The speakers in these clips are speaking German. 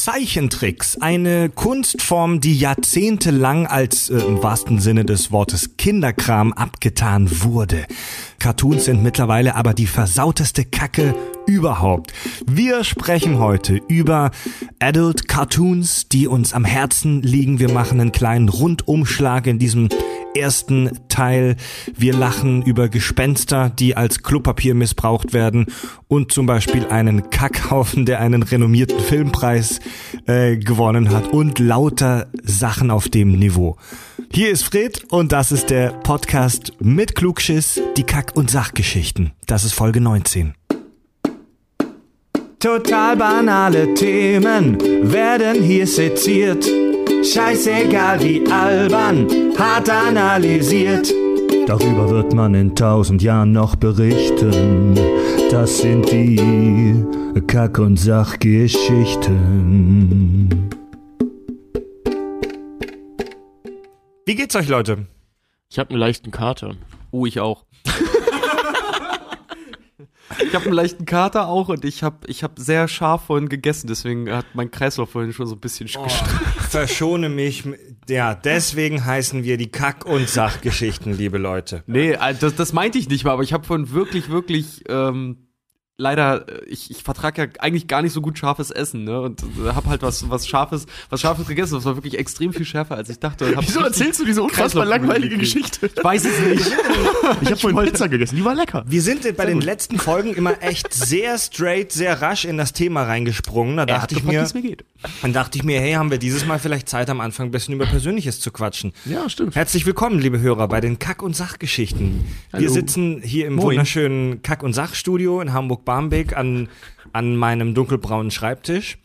Zeichentricks, eine Kunstform, die jahrzehntelang als äh, im wahrsten Sinne des Wortes Kinderkram abgetan wurde. Cartoons sind mittlerweile aber die versauteste Kacke überhaupt. Wir sprechen heute über Adult Cartoons, die uns am Herzen liegen. Wir machen einen kleinen Rundumschlag in diesem ersten Teil. Wir lachen über Gespenster, die als Klopapier missbraucht werden und zum Beispiel einen Kackhaufen, der einen renommierten Filmpreis äh, gewonnen hat und lauter Sachen auf dem Niveau. Hier ist Fred und das ist der Podcast mit Klugschiss, die Kack- und Sachgeschichten. Das ist Folge 19. Total banale Themen werden hier seziert. Scheißegal wie albern, hart analysiert. Darüber wird man in tausend Jahren noch berichten. Das sind die Kack- und Sachgeschichten. Wie geht's euch, Leute? Ich habe einen leichten Kater. Oh, ich auch. Ich habe einen leichten Kater auch und ich habe ich hab sehr scharf vorhin gegessen, deswegen hat mein Kreislauf vorhin schon so ein bisschen Oh, verschone mich. Ja, deswegen heißen wir die Kack- und Sachgeschichten, liebe Leute. Nee, äh, das, das meinte ich nicht mal, aber ich habe vorhin wirklich, wirklich, ähm, leider, äh, ich, ich vertrage ja eigentlich gar nicht so gut scharfes Essen, ne? Und äh, habe halt was, was Scharfes, was Scharfes gegessen. Das war wirklich extrem viel schärfer, als ich dachte. hab Wieso erzählst du diese unfassbar langweilige. Geschichte? Ich weiß es nicht. Ich habe vorhin Pizza gegessen, die war lecker. Wir sind bei den letzten Folgen immer echt sehr straight, sehr rasch in das Thema reingesprungen. Da dachte ich mir, mir geht. dann dachte ich mir, hey, haben wir dieses Mal vielleicht Zeit am Anfang ein bisschen über Persönliches zu quatschen. Ja, stimmt. Herzlich willkommen, liebe Hörer, bei den Kack- und Sachgeschichten. Wir sitzen hier im Moin. wunderschönen Kack- und Sachstudio in Hamburg-Barmbek an, an meinem dunkelbraunen Schreibtisch.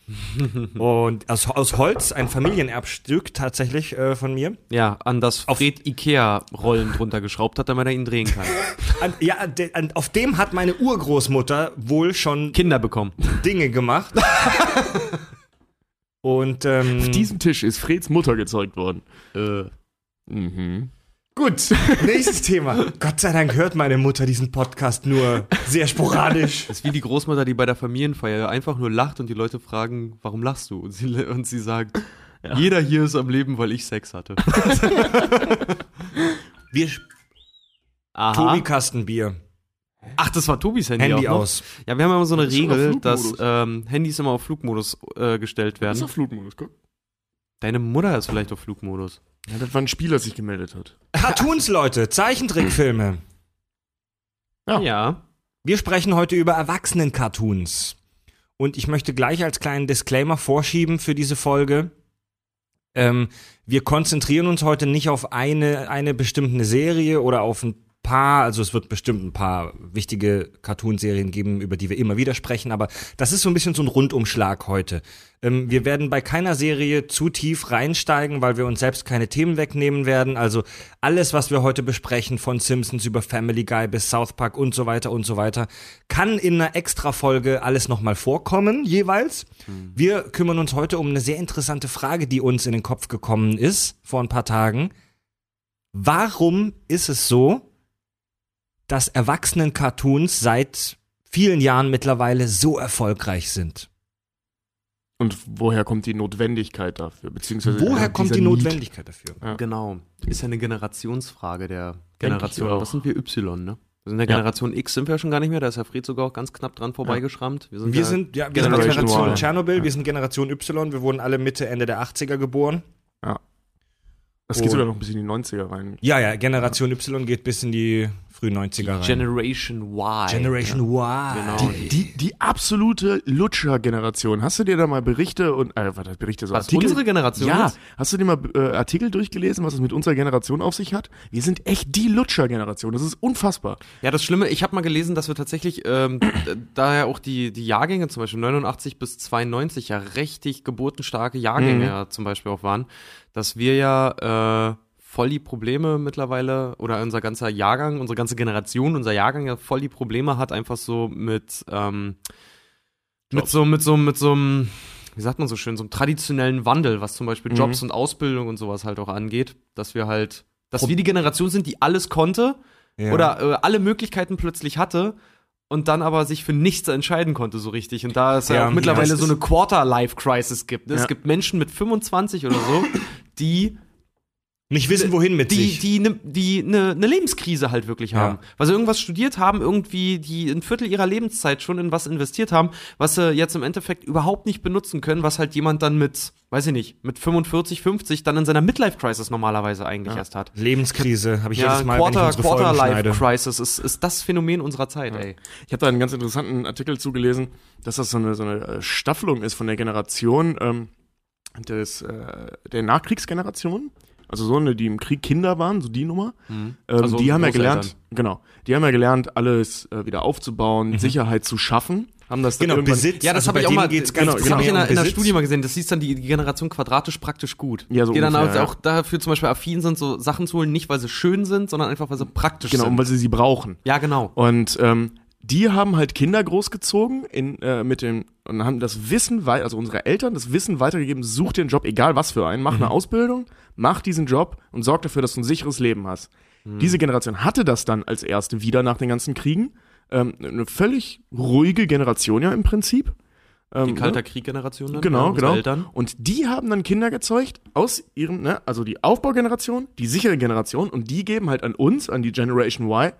und aus, aus Holz, ein Familienerbstück tatsächlich äh, von mir. Ja, an das Fred Ikea-Rollen drunter geschraubt hat, damit er ihn drehen kann. An, ja, de, an, auf dem hat meine Urgroßmutter wohl schon Kinder bekommen. Dinge gemacht. Und ähm, Auf diesem Tisch ist Freds Mutter gezeugt worden. Äh, Mhm. Gut, nächstes Thema. Gott sei Dank hört meine Mutter diesen Podcast nur sehr sporadisch. Das ist wie die Großmutter, die bei der Familienfeier einfach nur lacht und die Leute fragen, warum lachst du? Und sie, und sie sagt, jeder hier ist am Leben, weil ich Sex hatte. Wir Aha. Tobi Kastenbier. Ach, das war Tobis Handy, Handy auch noch? aus. Ja, wir haben immer so eine Das Regel, dass ähm, Handys immer auf Flugmodus äh, gestellt Das werden. ist auf Flugmodus, guck. Deine Mutter ist vielleicht auf Flugmodus. Ja, das war ein Spieler, der sich gemeldet hat. Cartoons, Leute, Zeichentrickfilme. Ja. Ja. Wir sprechen heute über Erwachsenen-Cartoons. Und ich möchte gleich als kleinen Disclaimer vorschieben für diese Folge. Ähm, wir konzentrieren uns heute nicht auf eine, eine bestimmte Serie oder auf ein paar, also es wird bestimmt ein paar wichtige Cartoonserien geben, über die wir immer wieder sprechen, aber das ist so ein bisschen so ein Rundumschlag heute. Ähm, wir werden bei keiner Serie zu tief reinsteigen, weil wir uns selbst keine Themen wegnehmen werden. Also alles, was wir heute besprechen, von Simpsons über Family Guy bis South Park und so weiter und so weiter, kann in einer Extra-Folge alles nochmal vorkommen, jeweils. Wir kümmern uns heute um eine sehr interessante Frage, die uns in den Kopf gekommen ist vor ein paar Tagen. Warum ist es so, dass Erwachsenen-Cartoons seit vielen Jahren mittlerweile so erfolgreich sind? Und woher kommt die Notwendigkeit dafür? Beziehungsweise Woher kommt die Need? Notwendigkeit dafür? Ja. Genau. Ist ja eine Generationsfrage der Generation. Was sind wir Y, ne? Wir sind der Ja. Generation X sind wir ja schon gar nicht mehr, da ist Herr Fried sogar auch ganz knapp dran vorbeigeschrammt. Wir sind, Wir ja, sind, ja, wir sind Generation Generation Y. Tschernobyl, wir sind Generation Y, wir wurden alle Mitte, Ende der 80er geboren. Das geht Oh. sogar noch ein bisschen in die 90er rein. Ja, ja, Generation Y geht bis in die frühen 90er rein. Generation Y. Generation Y. Genau. Die, die, die absolute Lutscher-Generation. Hast du dir da mal Berichte und, äh, was Berichte, so Was, Artikel? unsere Generation Ja. jetzt? Hast du dir mal äh, Artikel durchgelesen, was es mit unserer Generation auf sich hat? Wir sind echt die Lutscher-Generation. Das ist unfassbar. Ja, das Schlimme, ich habe mal gelesen, dass wir tatsächlich, ähm, daher auch die, die Jahrgänge, zum Beispiel 89 bis 92, ja richtig geburtenstarke Jahrgänge Mhm. ja zum Beispiel auch waren, dass wir ja äh, voll die Probleme mittlerweile, oder unser ganzer Jahrgang, unsere ganze Generation, unser Jahrgang ja voll die Probleme hat, einfach so mit, ähm, mit so, mit so, mit so einem, wie sagt man so schön, so einem traditionellen Wandel, was zum Beispiel Mhm. Jobs und Ausbildung und sowas halt auch angeht, dass wir halt, dass wir die Generation sind, die alles konnte, Ja. oder äh, alle Möglichkeiten plötzlich hatte und dann aber sich für nichts entscheiden konnte so richtig. Und da es ja, Ja, auch mittlerweile ja, so eine Quarter-Life-Crisis gibt. Ne? Ja. Es gibt Menschen mit 25 oder so, die Nicht wissen, wohin mit die, sich. die ne, die ne, ne Lebenskrise halt wirklich Ja. haben. Weil sie irgendwas studiert haben, irgendwie die ein Viertel ihrer Lebenszeit schon in was investiert haben, was sie jetzt im Endeffekt überhaupt nicht benutzen können, was halt jemand dann mit, weiß ich nicht, mit 45, 50 dann in seiner Midlife-Crisis normalerweise eigentlich Ja. erst hat. Lebenskrise habe ich Ja, jedes Mal, Quarter, wenn ich unsere Folgen schneide. Quarter-Life-Crisis ist, ist das Phänomen unserer Zeit, ey. Ich habe da einen ganz interessanten Artikel zugelesen, dass das so eine, so eine äh, Staffelung ist von der Generation ähm, des, äh, der Nachkriegsgeneration. Also so eine, die im Krieg Kinder waren, so die Nummer. Ähm, Also die haben ja gelernt, genau, die haben ja gelernt, alles äh, wieder aufzubauen, Sicherheit zu schaffen. Haben das dann Genau, Besitz. Ja, das also habe ich auch mal, geht's genau, das habe ich in um in Besitz. Studie mal gesehen. Das hieß dann die, die Generation quadratisch praktisch gut. Ja, so die dann ungefähr, also ja. auch dafür zum Beispiel affin sind, so Sachen zu holen, nicht weil sie schön sind, sondern einfach weil sie praktisch Genau, sind. und weil sie sie brauchen. ja, genau. Und ähm, die haben halt Kinder großgezogen in, äh, mit dem und haben das Wissen, also unsere Eltern das Wissen weitergegeben, such dir einen Job, egal was für einen, mach eine Ausbildung, mach diesen Job und sorg dafür, dass du ein sicheres Leben hast. Diese Generation hatte das dann als erste wieder nach den ganzen Kriegen. Ähm, eine völlig ruhige Generation ja im Prinzip. Ähm, Die Kalter ne? Krieg-Generation dann. Genau, ja, genau. Eltern. Und die haben dann Kinder gezeugt aus ihrem, ne, also die Aufbaugeneration, die sichere Generation, und die geben halt an uns, an die Generation Y,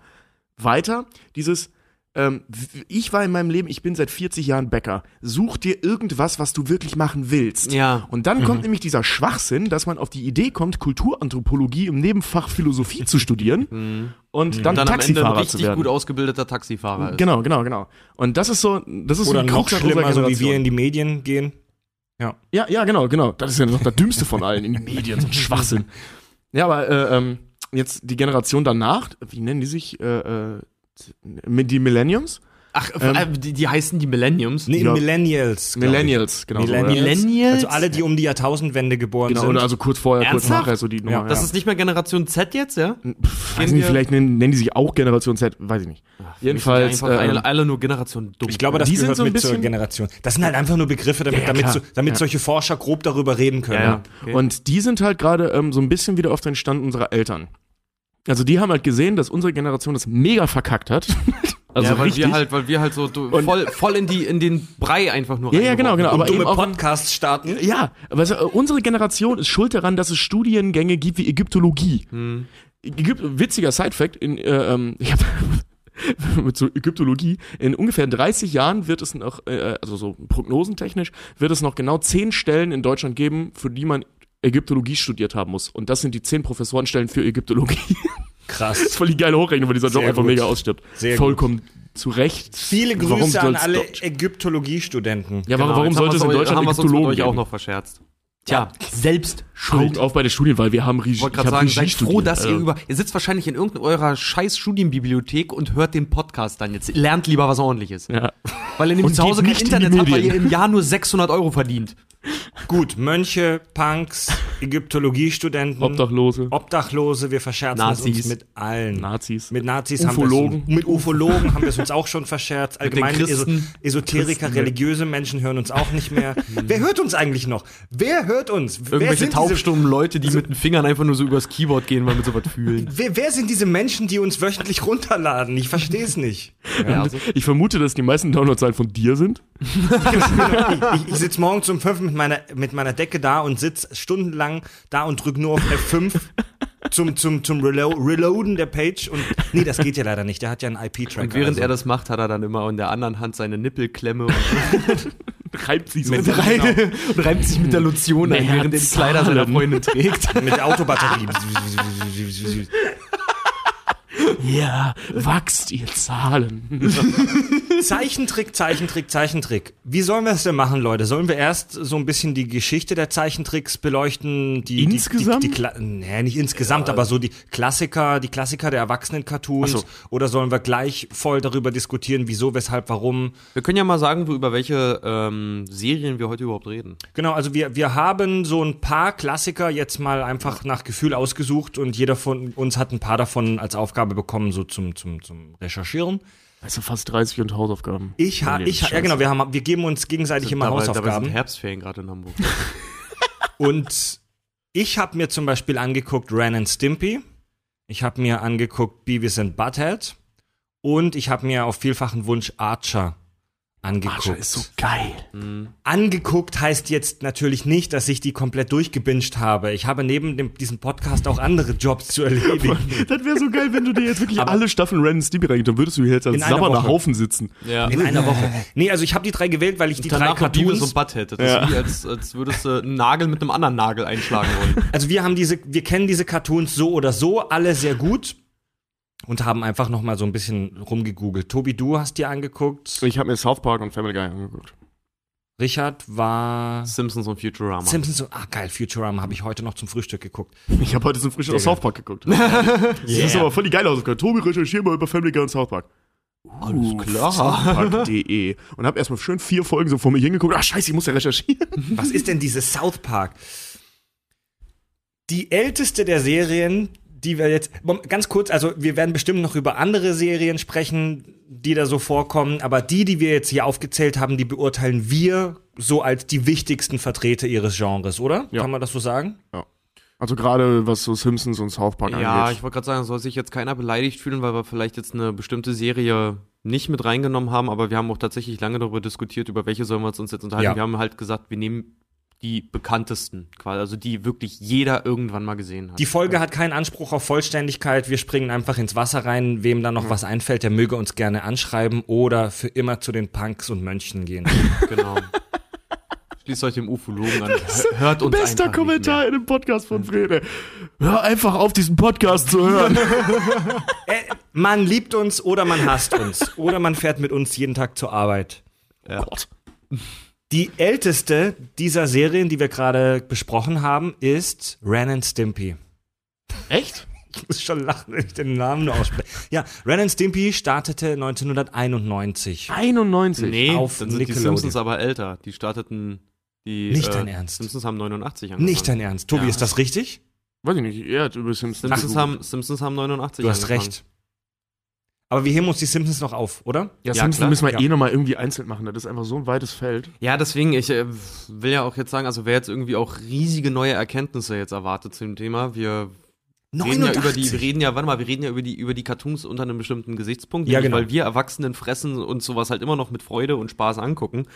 weiter dieses, ähm, ich war in meinem Leben, ich bin seit 40 Jahren Bäcker. Such dir irgendwas, was du wirklich machen willst. Ja. Und dann kommt nämlich dieser Schwachsinn, dass man auf die Idee kommt, Kulturanthropologie im Nebenfach Philosophie zu studieren und dann, Und dann am Ende ein Taxifahrer zu richtig gut ausgebildeter Taxifahrer ist. Genau, genau, genau. Und das ist so, das ist Oder so ein noch schlimmer, so wie wir in die Medien gehen. Ja, ja, genau, genau. Das ist ja noch der dümmste von allen in den Medien, so ein Schwachsinn. Ja, aber äh, ähm, jetzt die Generation danach, wie nennen die sich? Äh, äh, die Millenniums? Ach, Ähm, äh, die, die heißen die Millenniums. Nee, Ja. Millennials. Millennials, genau. ja. Millennials. Millennials? Also alle, die um die Jahrtausendwende geboren Genau, sind. oder also kurz vorher, kurz Ernsthaft? nachher, so die Nummer. Das ja. ist nicht mehr Generation Z jetzt, ja? Pff, weiß nicht, vielleicht nennen, nennen die sich auch Generation Z, weiß ich nicht. Jedenfalls, Einfach ähm, alle, alle nur Generation dumm. ich glaube, das Die sind gehört so ein mit zur bisschen- Generation. Das sind halt einfach nur Begriffe, damit, Ja, ja, damit, so, damit Ja. solche Forscher grob darüber reden können. Ja, ja. Okay. Und die sind halt gerade ähm, so ein bisschen wieder auf den Stand unserer Eltern. Also die haben halt gesehen, dass unsere Generation das mega verkackt hat. also ja, weil richtig. wir halt, weil wir halt so Und- voll, voll in die, in den Brei einfach nur Ja, ja, genau, genau, wurden. aber Dumme eben auch Podcasts starten. Ja, aber also, unsere Generation ist schuld daran, dass es Studiengänge gibt wie Ägyptologie. Hm. Ägyp witziger Sidefact, in, äh, ähm, ich hab, mit so Ägyptologie, in ungefähr 30 Jahren wird es noch, äh, also so prognosentechnisch, wird es noch genau 10 Stellen in Deutschland geben, für die man Ägyptologie studiert haben muss. Und das sind die 10 Professorenstellen für Ägyptologie. Das ist Krass. voll die geile Hochrechnung, weil dieser Job Sehr einfach gut. mega ausstirbt. Sehr Vollkommen zu Recht. Viele Grüße an alle Ägyptologiestudenten. Ja, Genau, warum, sollte es in Deutschland haben Ägyptologen euch auch geben? noch verscherzt. Tja, selbst schuld. auf bei der Studienwahl, wir haben Regie. Ich wollte ich gerade sagen, Regie seid froh, dass ihr über. Ihr sitzt wahrscheinlich in irgendeiner scheiß Studienbibliothek und hört den Podcast dann jetzt. Lernt lieber was ordentliches. Ja. Weil ihr nämlich zu Hause kein Internet habt, weil ihr im Jahr nur 600 Euro verdient. Gut, Mönche, Punks, Ägyptologiestudenten, Obdachlose, Obdachlose, wir verscherzen es Nazis. uns mit allen. Nazis. Mit Nazis Ufologen. haben wir es uns, mit Ufologen haben wir es uns auch schon verscherzt. Mit den Allgemein eso Christen. Esoteriker, religiöse Menschen hören uns auch nicht mehr. Wer hört uns eigentlich noch? Wer hört uns? wer Irgendwelche taubstummen Leute, die mit den Fingern einfach nur so übers Keyboard gehen, weil wir sowas fühlen. wer, wer sind diese Menschen, die uns wöchentlich runterladen? Ich verstehe es nicht. Ja, also, Ich vermute, dass die meisten Downloadzahlen von dir sind. Ich, ich sitze morgens um fünf mit meiner, mit meiner Decke da und sitze stundenlang da und drücke nur auf F5 zum, zum, zum Relo Reloaden der Page. Und nee, das geht ja leider nicht. Der hat ja einen IP-Tracker. und während also. er das macht, hat er dann immer in der anderen Hand seine Nippelklemme und, Reibt sie so. Mit- rein, und reibt sich mit der Lotion ein, während er die Kleider seiner. Freundin trägt. mit der Autobatterie. Ja, wachst ihr Zahlen. Zeichentrick, Zeichentrick, Zeichentrick. Wie sollen wir es denn machen, Leute? Sollen wir erst so ein bisschen die Geschichte der Zeichentricks beleuchten? Die, Insgesamt? Die, die, die, Kla- nee, nicht insgesamt, aber so die Klassiker, die Klassiker der Erwachsenen-Cartoons. Ach so. Oder sollen wir gleich voll darüber diskutieren, wieso, weshalb, warum? Wir können ja mal sagen, wo- über welche ähm, Serien wir heute überhaupt reden. Genau, also wir, wir haben so ein paar Klassiker jetzt mal einfach nach Gefühl ausgesucht und jeder von uns hat ein paar davon als Aufgabe bekommen, so zum, zum, zum Recherchieren. Also fast 30 und Hausaufgaben. Ich, ha, ich, ha- ja genau, wir, haben, wir geben uns gegenseitig immer dabei, dabei Hausaufgaben. sind Herbstferien gerade in Hamburg. Und ich habe mir zum Beispiel angeguckt Ren and Stimpy. Ich habe mir angeguckt Beavis and Butthead. Und ich habe mir auf vielfachen Wunsch Archer angeguckt. Archer ist so geil. Angeguckt heißt jetzt natürlich nicht, dass ich die komplett durchgebinged habe. Ich habe neben dem, diesem Podcast auch andere Jobs zu erledigen. Das wäre so geil, wenn du dir jetzt wirklich alle Staffeln Ren and Stimpy reingibst, dann würdest du hier jetzt als In einer sabbernder. Haufen sitzen. Ja. In einer Woche. Nee, also ich habe die drei gewählt, weil ich die drei Danach Beavis Cartoons. und Butthead. Das Ja. ist wie, als, als würdest du einen Nagel mit einem anderen Nagel einschlagen wollen. Also wir haben diese, wir kennen diese Cartoons so oder so alle sehr gut und haben einfach noch mal so ein bisschen rumgegoogelt. Tobi, du hast dir angeguckt. Ich habe mir South Park und Family Guy angeguckt. Richard war Simpsons und Futurama. Simpsons. so- Ah geil, Futurama habe ich heute noch zum Frühstück geguckt. Ich habe heute zum Frühstück aus South Park geguckt. Das ist Yeah. aber voll die geile Hausaufgabe. Tobi, recherchier mal über Family Guy und South Park. Alles klar. Southpark.de und habe erstmal schön vier Folgen so vor mir hingeguckt. Ach scheiße, ich muss ja recherchieren. Was ist denn diese South Park? Die älteste der Serien, die wir jetzt ganz kurz, also wir werden bestimmt noch über andere Serien sprechen, die da so vorkommen, aber die, die wir jetzt hier aufgezählt haben, die beurteilen wir so als die wichtigsten Vertreter ihres Genres, oder? Ja. Kann man das so sagen? Also gerade was so Simpsons und South Park Ja, angeht. ich wollte gerade sagen, soll sich jetzt keiner beleidigt fühlen, weil wir vielleicht jetzt eine bestimmte Serie nicht mit reingenommen haben, aber wir haben auch tatsächlich lange darüber diskutiert, über welche sollen wir uns jetzt unterhalten. Ja. Wir haben halt gesagt, wir nehmen die bekanntesten, quasi, also die wirklich jeder irgendwann mal gesehen hat. Die Folge hat keinen Anspruch auf Vollständigkeit. Wir springen einfach ins Wasser rein. Wem da noch was einfällt, der möge uns gerne anschreiben oder für immer zu den Punks und Mönchen gehen. genau. Schließt euch dem Ufologen an. Hört uns Bester einfach Kommentar Nicht in dem Podcast von Frede. Hör einfach auf, diesen Podcast zu hören. Äh, man liebt uns oder man hasst uns. Oder man fährt mit uns jeden Tag zur Arbeit. Ja. Gott. Die älteste dieser Serien, die wir gerade besprochen haben, ist Ren and Stimpy. Echt? Ich muss schon lachen, wenn ich den Namen nur ausspreche. Ja, Ren and Stimpy startete 1991. 91. Nee, Auf dann sind die. Simpsons aber älter. Die starteten die Nicht äh, dein Ernst. Simpsons haben 89 angefangen. Nicht dein Ernst. Tobi, Ja. ist das richtig? Weiß ich nicht, er hat über Simpsons. Simpsons haben, Simpsons haben 89 Du hast angefangen. recht. Aber wir heben uns die Simpsons noch auf, oder? Ja, Ja, Simpsons klar. müssen wir Ja. eh nochmal irgendwie einzeln machen. Das ist einfach so ein weites Feld. Ja, deswegen, ich äh, will ja auch jetzt sagen, also wer jetzt irgendwie auch riesige neue Erkenntnisse jetzt erwartet zu dem Thema, wir reden ja über die, wir reden ja, warte mal, wir reden ja über die, über die Cartoons unter einem bestimmten Gesichtspunkt, Ja, genau. weil wir Erwachsenen fressen und sowas halt immer noch mit Freude und Spaß angucken.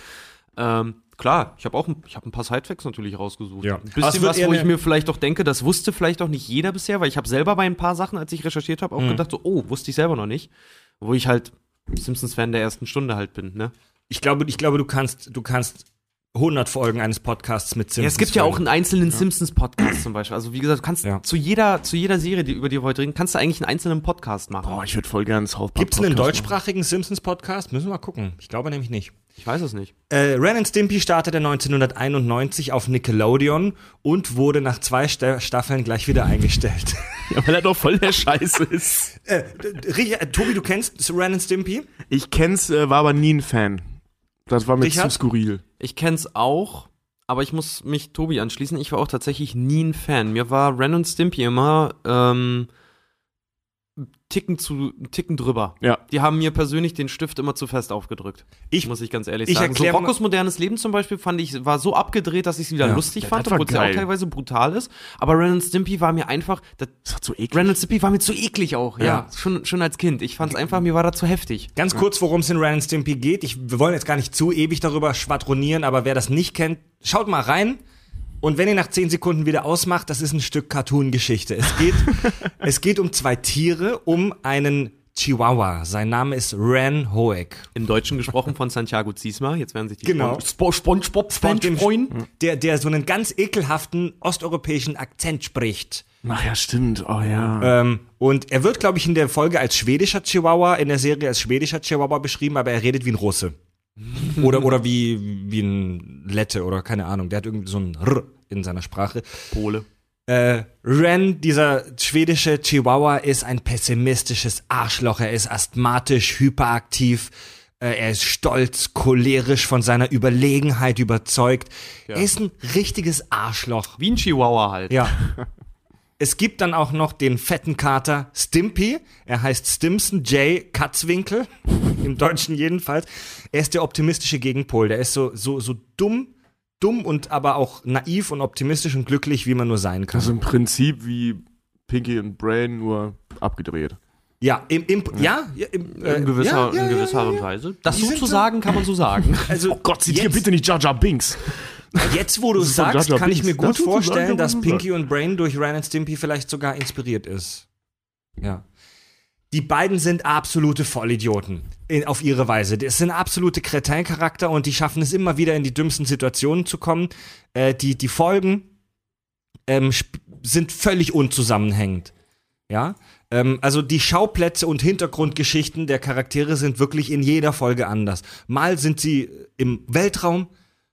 Ähm, klar, ich habe auch ein, ich hab ein paar Sidefacts natürlich rausgesucht. Ja. Ein es bisschen was, wo ich mir vielleicht auch denke, das wusste vielleicht auch nicht jeder bisher, weil ich habe selber bei ein paar Sachen, als ich recherchiert habe, auch Mhm. gedacht, so, oh, wusste ich selber noch nicht. Wo ich halt Simpsons-Fan der ersten Stunde halt bin, ne? Ich glaube, ich glaube, du kannst, du kannst 100 Folgen eines Podcasts mit Ja, Simpsons es gibt ja auch einen einzelnen Simpsons-Podcast zum Beispiel. Also wie gesagt, du kannst Ja. zu jeder, zu jeder Serie, die, über die wir heute reden, kannst du eigentlich einen einzelnen Podcast machen. Boah, ich würde voll gerne South Park. Gibt's einen Podcast deutschsprachigen Simpsons-Podcast? Müssen wir mal gucken. Ich glaube nämlich nicht. Ich weiß es nicht. Äh, Ren and Stimpy startete 1991 auf Nickelodeon und wurde nach zwei Sta Staffeln gleich wieder eingestellt. Ja, weil er doch voll der Scheiße ist. äh, äh, Tobi, du kennst Ren and Stimpy? Ich kenn's, äh, war aber nie ein Fan. Das war mir Richard? zu skurril. Ich kenn's auch, aber ich muss mich Tobi anschließen. Ich war auch tatsächlich nie ein Fan. Mir war Ren und Stimpy immer ähm, Ticken zu Ticken drüber. Ja. Die haben mir persönlich den Stift immer zu fest aufgedrückt. Ich- muss ich ganz ehrlich ich sagen. So Roccos modernes Leben zum Beispiel fand ich war so abgedreht, dass ich es wieder Ja. lustig Ja, fand, war obwohl es ja auch teilweise brutal ist. Aber Ren Stimpy war mir einfach, das, Das hat so eklig. Ren Stimpy war mir zu eklig auch, ja. Ja. Schon, schon als Kind. Ich fand's einfach, mir war das zu heftig. Ganz kurz, worum es in Ren Stimpy geht. Ich, wir wollen jetzt gar nicht zu ewig darüber schwadronieren, aber wer das nicht kennt, schaut mal rein. Und wenn ihr nach 10 Sekunden wieder ausmacht, das ist ein Stück Cartoon-Geschichte. Es geht, es geht um zwei Tiere, um einen Chihuahua. Sein Name ist Ren Hoek. Im Deutschen gesprochen von Santiago Ziesma. Jetzt werden sich die Genau. Spon- SpongeBob-Fans freuen. Der, der so einen ganz ekelhaften osteuropäischen Akzent spricht. Ach ja, stimmt. Oh ja. Ähm, und er wird, glaube ich, in der Folge als schwedischer Chihuahua, in der Serie als schwedischer Chihuahua beschrieben, aber er redet wie ein Russe. oder, oder wie, wie ein Lette oder keine Ahnung. Der hat irgendwie so ein R in seiner Sprache. Pole. Äh, Ren, dieser schwedische Chihuahua, ist ein pessimistisches Arschloch. Er ist asthmatisch, hyperaktiv. Äh, er ist stolz, cholerisch, von seiner Überlegenheit überzeugt. Er ist ein richtiges Arschloch. Wie ein Chihuahua halt. Ja. Es gibt dann auch noch den fetten Kater Stimpy. Er heißt Stimson J. Katzwinkel. Im Deutschen jedenfalls. Er ist der optimistische Gegenpol. Der ist so, so, so dumm, dumm und aber auch naiv und optimistisch und glücklich, wie man nur sein kann. Ist im Prinzip wie Pinky und Brain, nur abgedreht. Ja, im, im, ja, ja, im, äh, In gewisser, ja, ja, in gewisser Art und Weise. Das Die so kann man so sagen. Also, Oh Gott, zitiere bitte nicht Jar Jar Binks. Jetzt, wo du es sagst, Jar kann ich mir Binks. gut Das sozusagen vorstellen, dass Pinky und Brain durch Ren and Stimpy vielleicht sogar inspiriert ist. Ja. Die beiden sind absolute Vollidioten in, auf ihre Weise. Das sind absolute Kretin-Charakter und die schaffen es immer wieder in die dümmsten Situationen zu kommen. Äh, die, die Folgen ähm, sind völlig unzusammenhängend. Ja. Ähm, also die Schauplätze und Hintergrundgeschichten der Charaktere sind wirklich in jeder Folge anders. Mal sind sie im Weltraum,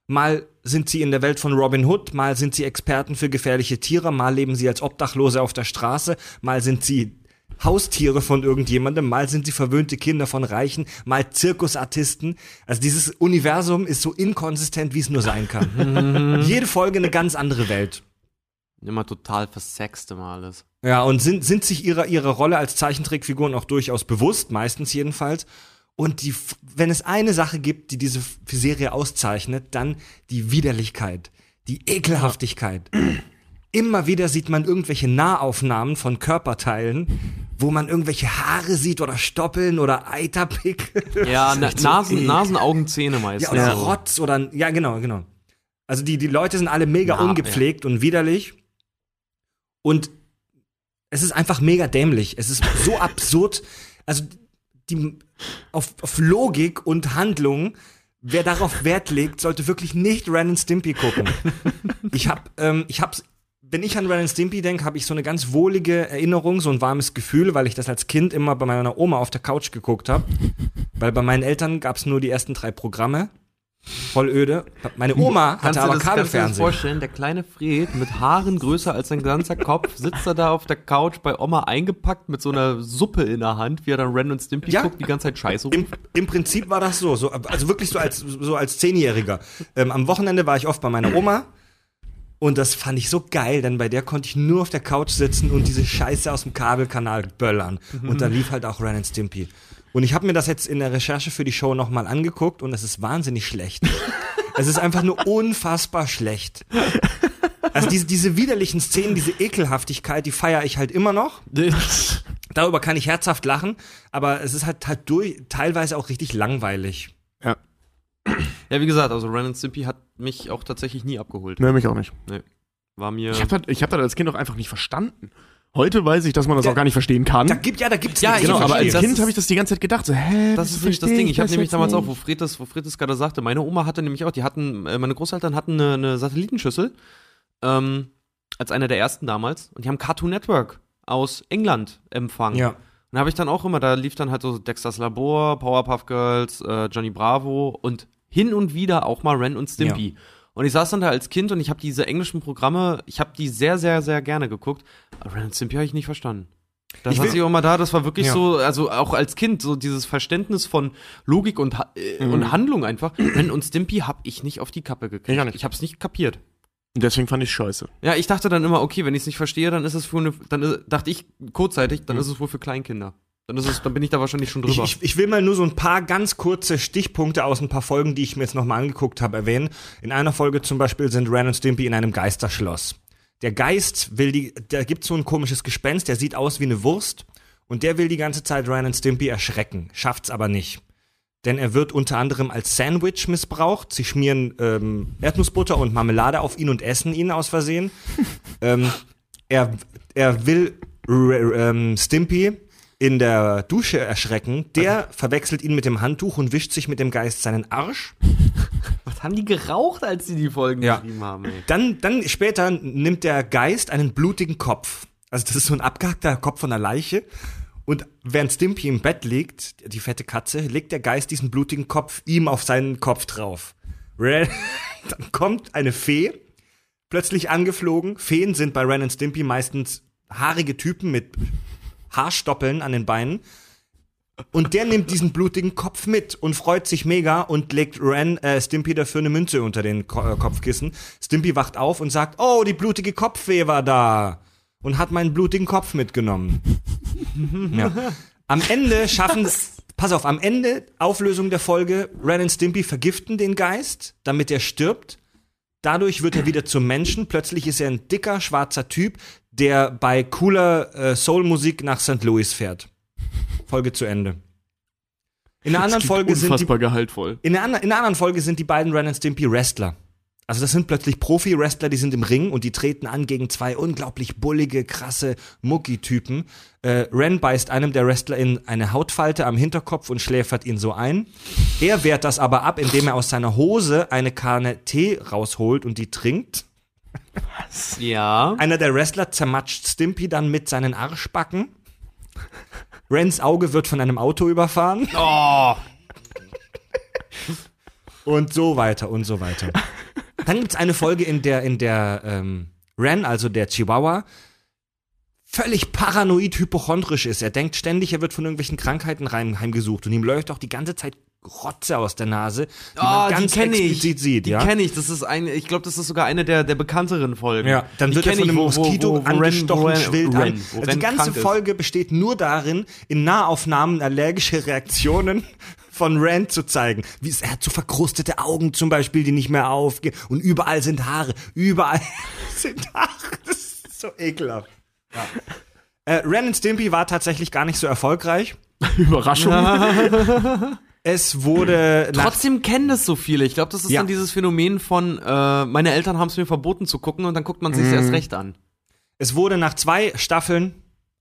mal sind sie in der Welt von Robin Hood, mal sind sie Experten für gefährliche Tiere, mal leben sie als Obdachlose auf der Straße, mal sind sie Haustiere von irgendjemandem, mal sind sie verwöhnte Kinder von Reichen, mal Zirkusartisten. Also dieses Universum ist so inkonsistent, wie es nur sein kann. Jede Folge eine ganz andere Welt. Immer total versext immer alles. Ja, und sind, sind sich ihrer, ihrer Rolle als Zeichentrickfiguren auch durchaus bewusst, meistens jedenfalls. Und die, wenn es eine Sache gibt, die diese Serie auszeichnet, dann die Widerlichkeit, die Ekelhaftigkeit. Immer wieder sieht man irgendwelche Nahaufnahmen von Körperteilen, wo man irgendwelche Haare sieht oder Stoppeln oder Eiterpick. Ja, na, so Nasen. Nasen, Augen, Zähne Ja, meistens. oder so. Rotz oder, ja, genau, genau. Also die, die Leute sind alle mega Na, ungepflegt und widerlich. Und es ist einfach mega dämlich. Es ist so absurd. Also die, auf, auf Logik und Handlung, wer darauf Wert legt, sollte wirklich nicht Ren and Stimpy gucken. Ich hab, ähm, ich hab's, wenn ich an Ren and Stimpy denke, habe ich so eine ganz wohlige Erinnerung, so ein warmes Gefühl, weil ich das als Kind immer bei meiner Oma auf der Couch geguckt habe. Weil bei meinen Eltern gab's nur die ersten drei Programme. Voll öde. Meine Oma Kannst hatte du aber das, kannst du dir das Kabelfernsehen. vorstellen? Der kleine Fred mit Haaren größer als sein ganzer Kopf sitzt er da auf der Couch bei Oma eingepackt mit so einer Suppe in der Hand, wie er dann Ren und Stimpy Ja. guckt, die ganze Zeit Scheiße Im, ruft. Im Prinzip war das so, so also wirklich so als, so als Zehnjähriger. Ähm, am Wochenende war ich oft bei meiner Oma und das fand ich so geil, denn bei der konnte ich nur auf der Couch sitzen und diese Scheiße aus dem Kabelkanal böllern. Und da lief halt auch Ren and Stimpy. Und ich habe mir das jetzt in der Recherche für die Show nochmal angeguckt und es ist wahnsinnig schlecht. es ist einfach nur unfassbar schlecht. Also diese, diese widerlichen Szenen, diese Ekelhaftigkeit, die feiere ich halt immer noch. Darüber kann ich herzhaft lachen, aber es ist halt, halt durch, teilweise auch richtig langweilig. Ja. Ja, wie gesagt, also Ren und Stimpy hat mich auch tatsächlich nie abgeholt. Nee, mich auch nicht. War mir. Ich habe das, ich hab das als Kind auch einfach nicht verstanden. Heute weiß ich, dass man das Ja. auch gar nicht verstehen kann. Da gibt, ja, da gibt's Ja, nichts genau, zu aber als verstehen. Kind habe ich das die ganze Zeit gedacht. So, hä, Das ist nämlich das Ding. Ich habe nämlich damals auch, wo Fred das, wo Fred das gerade sagte, meine Oma hatte nämlich auch, die hatten, äh, meine Großeltern hatten eine, eine Satellitenschüssel, ähm, als einer der ersten damals, und die haben Cartoon Network aus England empfangen. Ja. Und da habe ich dann auch immer, da lief dann halt so Dexter's Labor, Powerpuff Girls, äh, Johnny Bravo und hin und wieder auch mal Ren und Stimpy. Und ich saß dann da als Kind und ich habe diese englischen Programme, ich habe die sehr, sehr, sehr gerne geguckt. Aber Ren und Stimpy habe ich nicht verstanden. Das Ich saß will- ich auch mal da, das war wirklich Ja. so, also auch als Kind, so dieses Verständnis von Logik und, äh, Mhm. und Handlung einfach. Ren und Stimpy habe ich nicht auf die Kappe gekriegt. Ich. Ich habe es nicht kapiert. Und deswegen fand ich scheiße. Ja, ich dachte dann immer, okay, wenn ich es nicht verstehe, dann ist es für eine, dann ist, dachte ich kurzzeitig, dann ist es wohl für Kleinkinder. Dann ist es, dann bin ich da wahrscheinlich schon Ich, drüber. ich, ich will mal nur so ein paar ganz kurze Stichpunkte aus ein paar Folgen, die ich mir jetzt nochmal angeguckt habe, erwähnen. In einer Folge zum Beispiel sind Ren und Stimpy in einem Geisterschloss. Der Geist will die, da gibt so ein komisches Gespenst, der sieht aus wie eine Wurst und der will die ganze Zeit Ren und Stimpy erschrecken, schafft's aber nicht. Denn er wird unter anderem als Sandwich missbraucht. Sie schmieren ähm, Erdnussbutter und Marmelade auf ihn und essen ihn aus Versehen. ähm, er, er will R ähm, Stimpy in der Dusche erschrecken. Der verwechselt ihn mit dem Handtuch und wischt sich mit dem Geist seinen Arsch. Was haben die geraucht, als sie die Folgen Ja. geschrieben haben, ey? Dann, dann später nimmt der Geist einen blutigen Kopf. Also das ist so ein abgehackter Kopf von einer Leiche. Und während Stimpy im Bett liegt, die fette Katze, legt der Geist diesen blutigen Kopf ihm auf seinen Kopf drauf. Ren, dann kommt eine Fee, plötzlich angeflogen. Feen sind bei Ren und Stimpy meistens haarige Typen mit Haarstoppeln an den Beinen. Und der nimmt diesen blutigen Kopf mit und freut sich mega und legt Ren, äh, Stimpy dafür eine Münze unter den Ko äh, Kopfkissen. Stimpy wacht auf und sagt, oh, die blutige Kopffee war da und hat meinen blutigen Kopf mitgenommen. ja. Am Ende schaffen, pass auf, am Ende, Auflösung der Folge, Ren und Stimpy vergiften den Geist, damit er stirbt. Dadurch wird er wieder zum Menschen. Plötzlich ist er ein dicker, schwarzer Typ, der bei cooler äh, Soul-Musik nach St. Louis fährt. Folge zu Ende. In der anderen Folge sind die gehaltvoll. in der, in der anderen Folge sind die beiden Ren und Stimpy Wrestler. Also das sind plötzlich Profi-Wrestler, die sind im Ring und die treten an gegen zwei unglaublich bullige, krasse Mucki-Typen. Äh, Ren beißt einem der Wrestler in eine Hautfalte am Hinterkopf und schläfert ihn so ein. Er wehrt das aber ab, indem er aus seiner Hose eine Kanne Tee rausholt und die trinkt. Ja. Einer der Wrestler zermatscht Stimpy dann mit seinen Arschbacken. Rens Auge wird von einem Auto überfahren. Oh. Und so weiter und so weiter. Dann gibt's eine Folge, in der, in der ähm, Ren, also der Chihuahua, völlig paranoid hypochondrisch ist. Er denkt ständig, er wird von irgendwelchen Krankheiten rein, heimgesucht und ihm läuft auch die ganze Zeit Rotze aus der Nase, die Oh, man die ganz kenne ich. explizit sieht. Die ja? kenne ich. Das ist eine, ich glaube, das ist sogar eine der, der bekannteren Folgen. Ja, dann Die wird er von einem ich, wo- wo- Moskito wo- wo angestochen, wo Ren- schwillt Ren- an. Also die ganze krank ist. Folge besteht nur darin, in Nahaufnahmen allergische Reaktionen von Rand zu zeigen. Wie es, er hat so verkrustete Augen zum Beispiel, die nicht mehr aufgehen. Und überall sind Haare. Überall sind Haare. Das ist so ekelhaft. Ja. Äh, Ren und Stimpy war tatsächlich gar nicht so erfolgreich. Überraschung. Es wurde nach Trotzdem kennen das so viele. Ich glaube, das ist Ja. dann dieses Phänomen von, äh, meine Eltern haben es mir verboten zu gucken und dann guckt man sich Mhm. erst recht an. Es wurde nach zwei Staffeln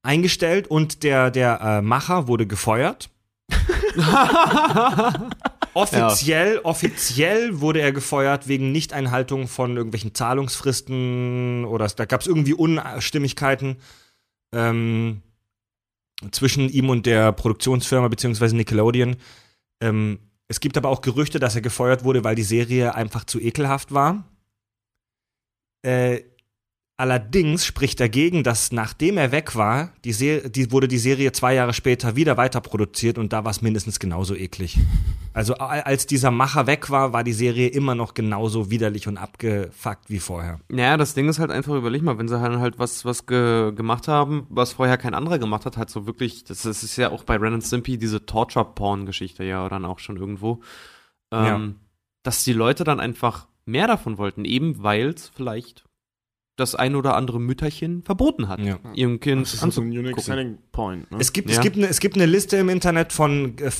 eingestellt und der, der äh, Macher wurde gefeuert. offiziell, offiziell wurde er gefeuert wegen Nichteinhaltung von irgendwelchen Zahlungsfristen oder da gab es irgendwie Unstimmigkeiten ähm, zwischen ihm und der Produktionsfirma beziehungsweise Nickelodeon. Ähm, es gibt aber auch Gerüchte, dass er gefeuert wurde, weil die Serie einfach zu ekelhaft war. Äh, Allerdings spricht dagegen, dass nachdem er weg war, die, Ser die wurde die Serie zwei Jahre später wieder weiter produziert und da war es mindestens genauso eklig. Also als dieser Macher weg war, war die Serie immer noch genauso widerlich und abgefuckt wie vorher. Naja, das Ding ist halt einfach, überleg mal, wenn sie halt, halt was, was ge gemacht haben, was vorher kein anderer gemacht hat, halt so wirklich, das, das ist ja auch bei Ren and Stimpy diese Torture-Porn-Geschichte ja dann auch schon irgendwo, ähm, Ja. dass die Leute dann einfach mehr davon wollten, eben weil es vielleicht das ein oder andere Mütterchen verboten hat, Ja. ihrem Kind Das ist so ein unique anzugucken. selling point. Ne? Es gibt, Ja. es, gibt eine, es gibt eine Liste im Internet von äh,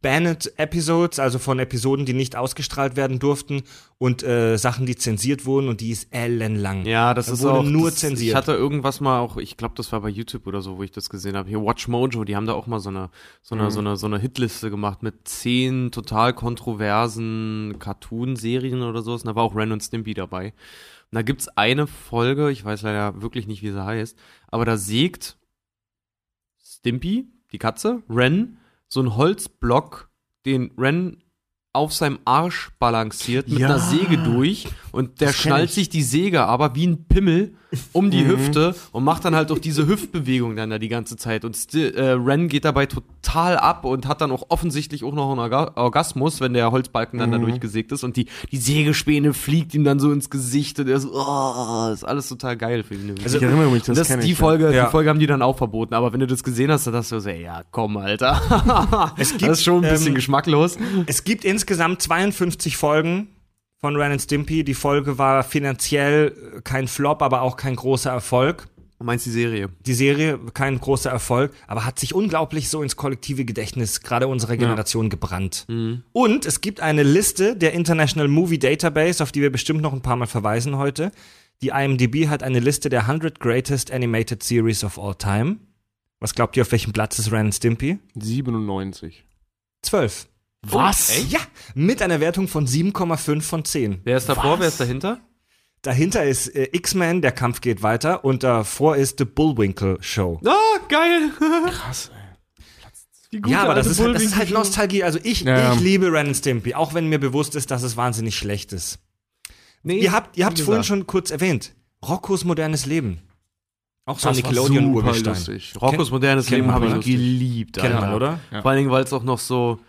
Banned Episodes, also von Episoden, die nicht ausgestrahlt werden durften und äh, Sachen, die zensiert wurden und die ist ellenlang. Ja, das Da ist wurde auch nur das, zensiert. Ich hatte irgendwas mal auch, ich glaube, das war bei YouTube oder so, wo ich das gesehen habe. Hier Watch Mojo, die haben da auch mal so eine so eine Mhm. so eine so eine Hitliste gemacht mit zehn total kontroversen Cartoon-Serien oder so. Und da war auch Ren und Stimpy dabei. Und da gibt's eine Folge, ich weiß leider wirklich nicht, wie sie heißt, aber da sägt Stimpy, die Katze, Ren, so ein Holzblock, den Ren auf seinem Arsch balanciert mit Ja. einer Säge durch und der schnallt ich. sich die Säge aber wie ein Pimmel um die Mhm. Hüfte und macht dann halt auch diese Hüftbewegung dann da die ganze Zeit und Sti äh, Ren geht dabei total ab und hat dann auch offensichtlich auch noch einen Orga Orgasmus, wenn der Holzbalken dann da Mhm. durchgesägt ist und die, die Sägespäne fliegt ihm dann so ins Gesicht und er so, oh, ist alles total geil für ihn. Also, ich erinnere mich, das, das, kenn die ich, Folge, Ja. die Folge haben die dann auch verboten. Aber wenn du das gesehen hast, dann dachtest du so, ja, komm, Alter. Es gibt, das ist schon ein bisschen ähm, geschmacklos. Es gibt insgesamt 52 Folgen von Ren and Stimpy. Die Folge war finanziell äh, kein Flop, aber auch kein großer Erfolg. Du meinst die Serie? Die Serie kein großer Erfolg, aber hat sich unglaublich so ins kollektive Gedächtnis gerade unserer Generation gebrannt. Und es gibt eine Liste der International Movie Database, auf die wir bestimmt noch ein paar Mal verweisen heute. Die IMDb hat eine Liste der 100 Greatest Animated Series of All Time. Was glaubt ihr, auf welchem Platz ist Ren Stimpy? 97. 12. Was? Ja, mit einer Wertung von 7,5 von 10. Wer ist davor, Was? wer ist dahinter? Dahinter ist äh, X-Men, der Kampf geht weiter und davor ist The Bullwinkle Show. Ah, geil. Krass, ey. Ja, aber das ist, halt, das ist halt. Nostalgie. Also ich, Ja. ich liebe Ren and Stimpy, auch wenn mir bewusst ist, dass es wahnsinnig schlecht ist. Nee, Ihr habt, ihr habt vorhin schon kurz erwähnt, Roccos modernes Leben. Auch so ein Nickelodeon-Urgestein. Roccos modernes kennt Leben habe ich geliebt. Kennt man, oder? Ja. Vor allen Dingen, weil es auch noch so,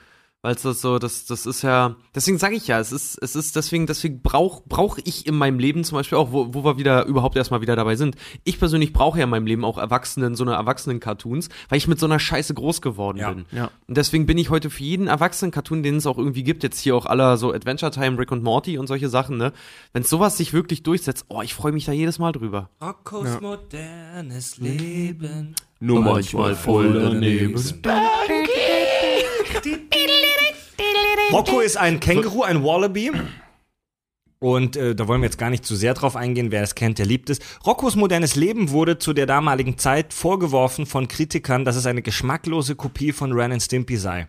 Weil es das so, das, das ist ja, deswegen sage ich ja, es ist, es ist deswegen, deswegen brauche brauch ich in meinem Leben zum Beispiel auch, wo, wo wir wieder überhaupt erstmal wieder dabei sind. Ich persönlich brauche ja in meinem Leben auch Erwachsenen, so eine Erwachsenen-Cartoons, weil ich mit so einer Scheiße groß geworden Ja, bin. ja. Und deswegen bin ich heute für jeden Erwachsenen-Cartoon, den es auch irgendwie gibt, jetzt hier auch aller so Adventure Time, Rick und Morty und solche Sachen, ne? Wenn sowas sich wirklich durchsetzt, oh, ich freue mich da jedes Mal drüber. Roccos modernes Leben. Nur manchmal voll daneben. Rocco ist ein Känguru, ein Wallaby. Und äh, da wollen wir jetzt gar nicht zu sehr drauf eingehen, wer es kennt, der liebt es. Roccos modernes Leben wurde zu der damaligen Zeit vorgeworfen von Kritikern, dass es eine geschmacklose Kopie von Ren and Stimpy sei.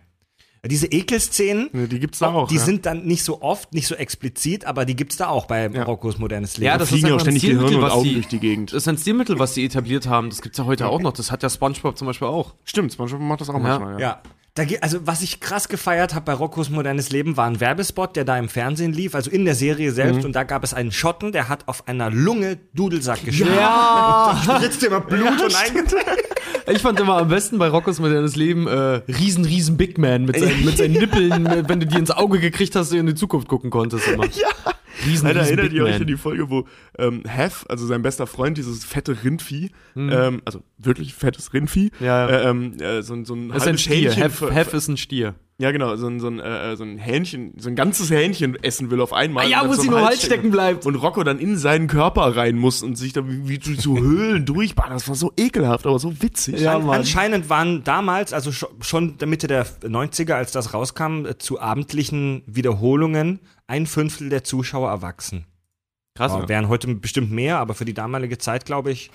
Diese Ekelszenen, Ja, die gibt's da auch, die ja. sind dann nicht so oft, nicht so explizit, aber die gibt's da auch bei Roccos modernes Leben. Ja, das Fliegen ja auch ständig Gehirn Stilmittel, und was Augen die- durch die Gegend. Das ist ein Stilmittel, was sie etabliert haben. Das gibt's ja heute auch noch. Das hat ja SpongeBob zum Beispiel auch. Stimmt, SpongeBob macht das auch manchmal, ja. Ja. Da, also was ich krass gefeiert habe bei Roccos modernes Leben war ein Werbespot, der da im Fernsehen lief, also in der Serie selbst. Mhm. Und da gab es einen Schotten, der hat auf einer Lunge Dudelsack geschrieben. Ja! Da spritzt immer Blut und eingeteilt. Ich fand immer am besten bei Rockos modernes Leben äh, riesen, riesen Big Man mit seinen, mit seinen Nippeln, wenn du die ins Auge gekriegt hast, du in die Zukunft gucken konntest immer. Ja. Riesen, Alter, riesen erinnert Big ihr euch an die Folge, wo ähm, Hef, also sein bester Freund, dieses fette Rindvieh, ähm, also wirklich fettes Rindvieh. Ja, ja. Äh, ähm, äh, so, ein- so ein ein halbes Stier. Hähnchen, Hef, Hef ist ein Stier. ja genau, so ein, so ein, äh, so ein Hähnchen, so ein ganzes Hähnchen essen will auf einmal. Ah ja, und wo sie nur im Hals stecken bleibt. Und Rocco dann in seinen Körper rein muss und sich da wie, wie durch so Höhlen durchbahnt. Das war so ekelhaft, aber so witzig. Ja, An, Mann. anscheinend waren damals, also scho- schon der Mitte der 90er, als das rauskam, äh, zu abendlichen Wiederholungen ein Fünftel der Zuschauer erwachsen. Krass. Ja, wären heute bestimmt mehr, aber für die damalige Zeit, glaube ich,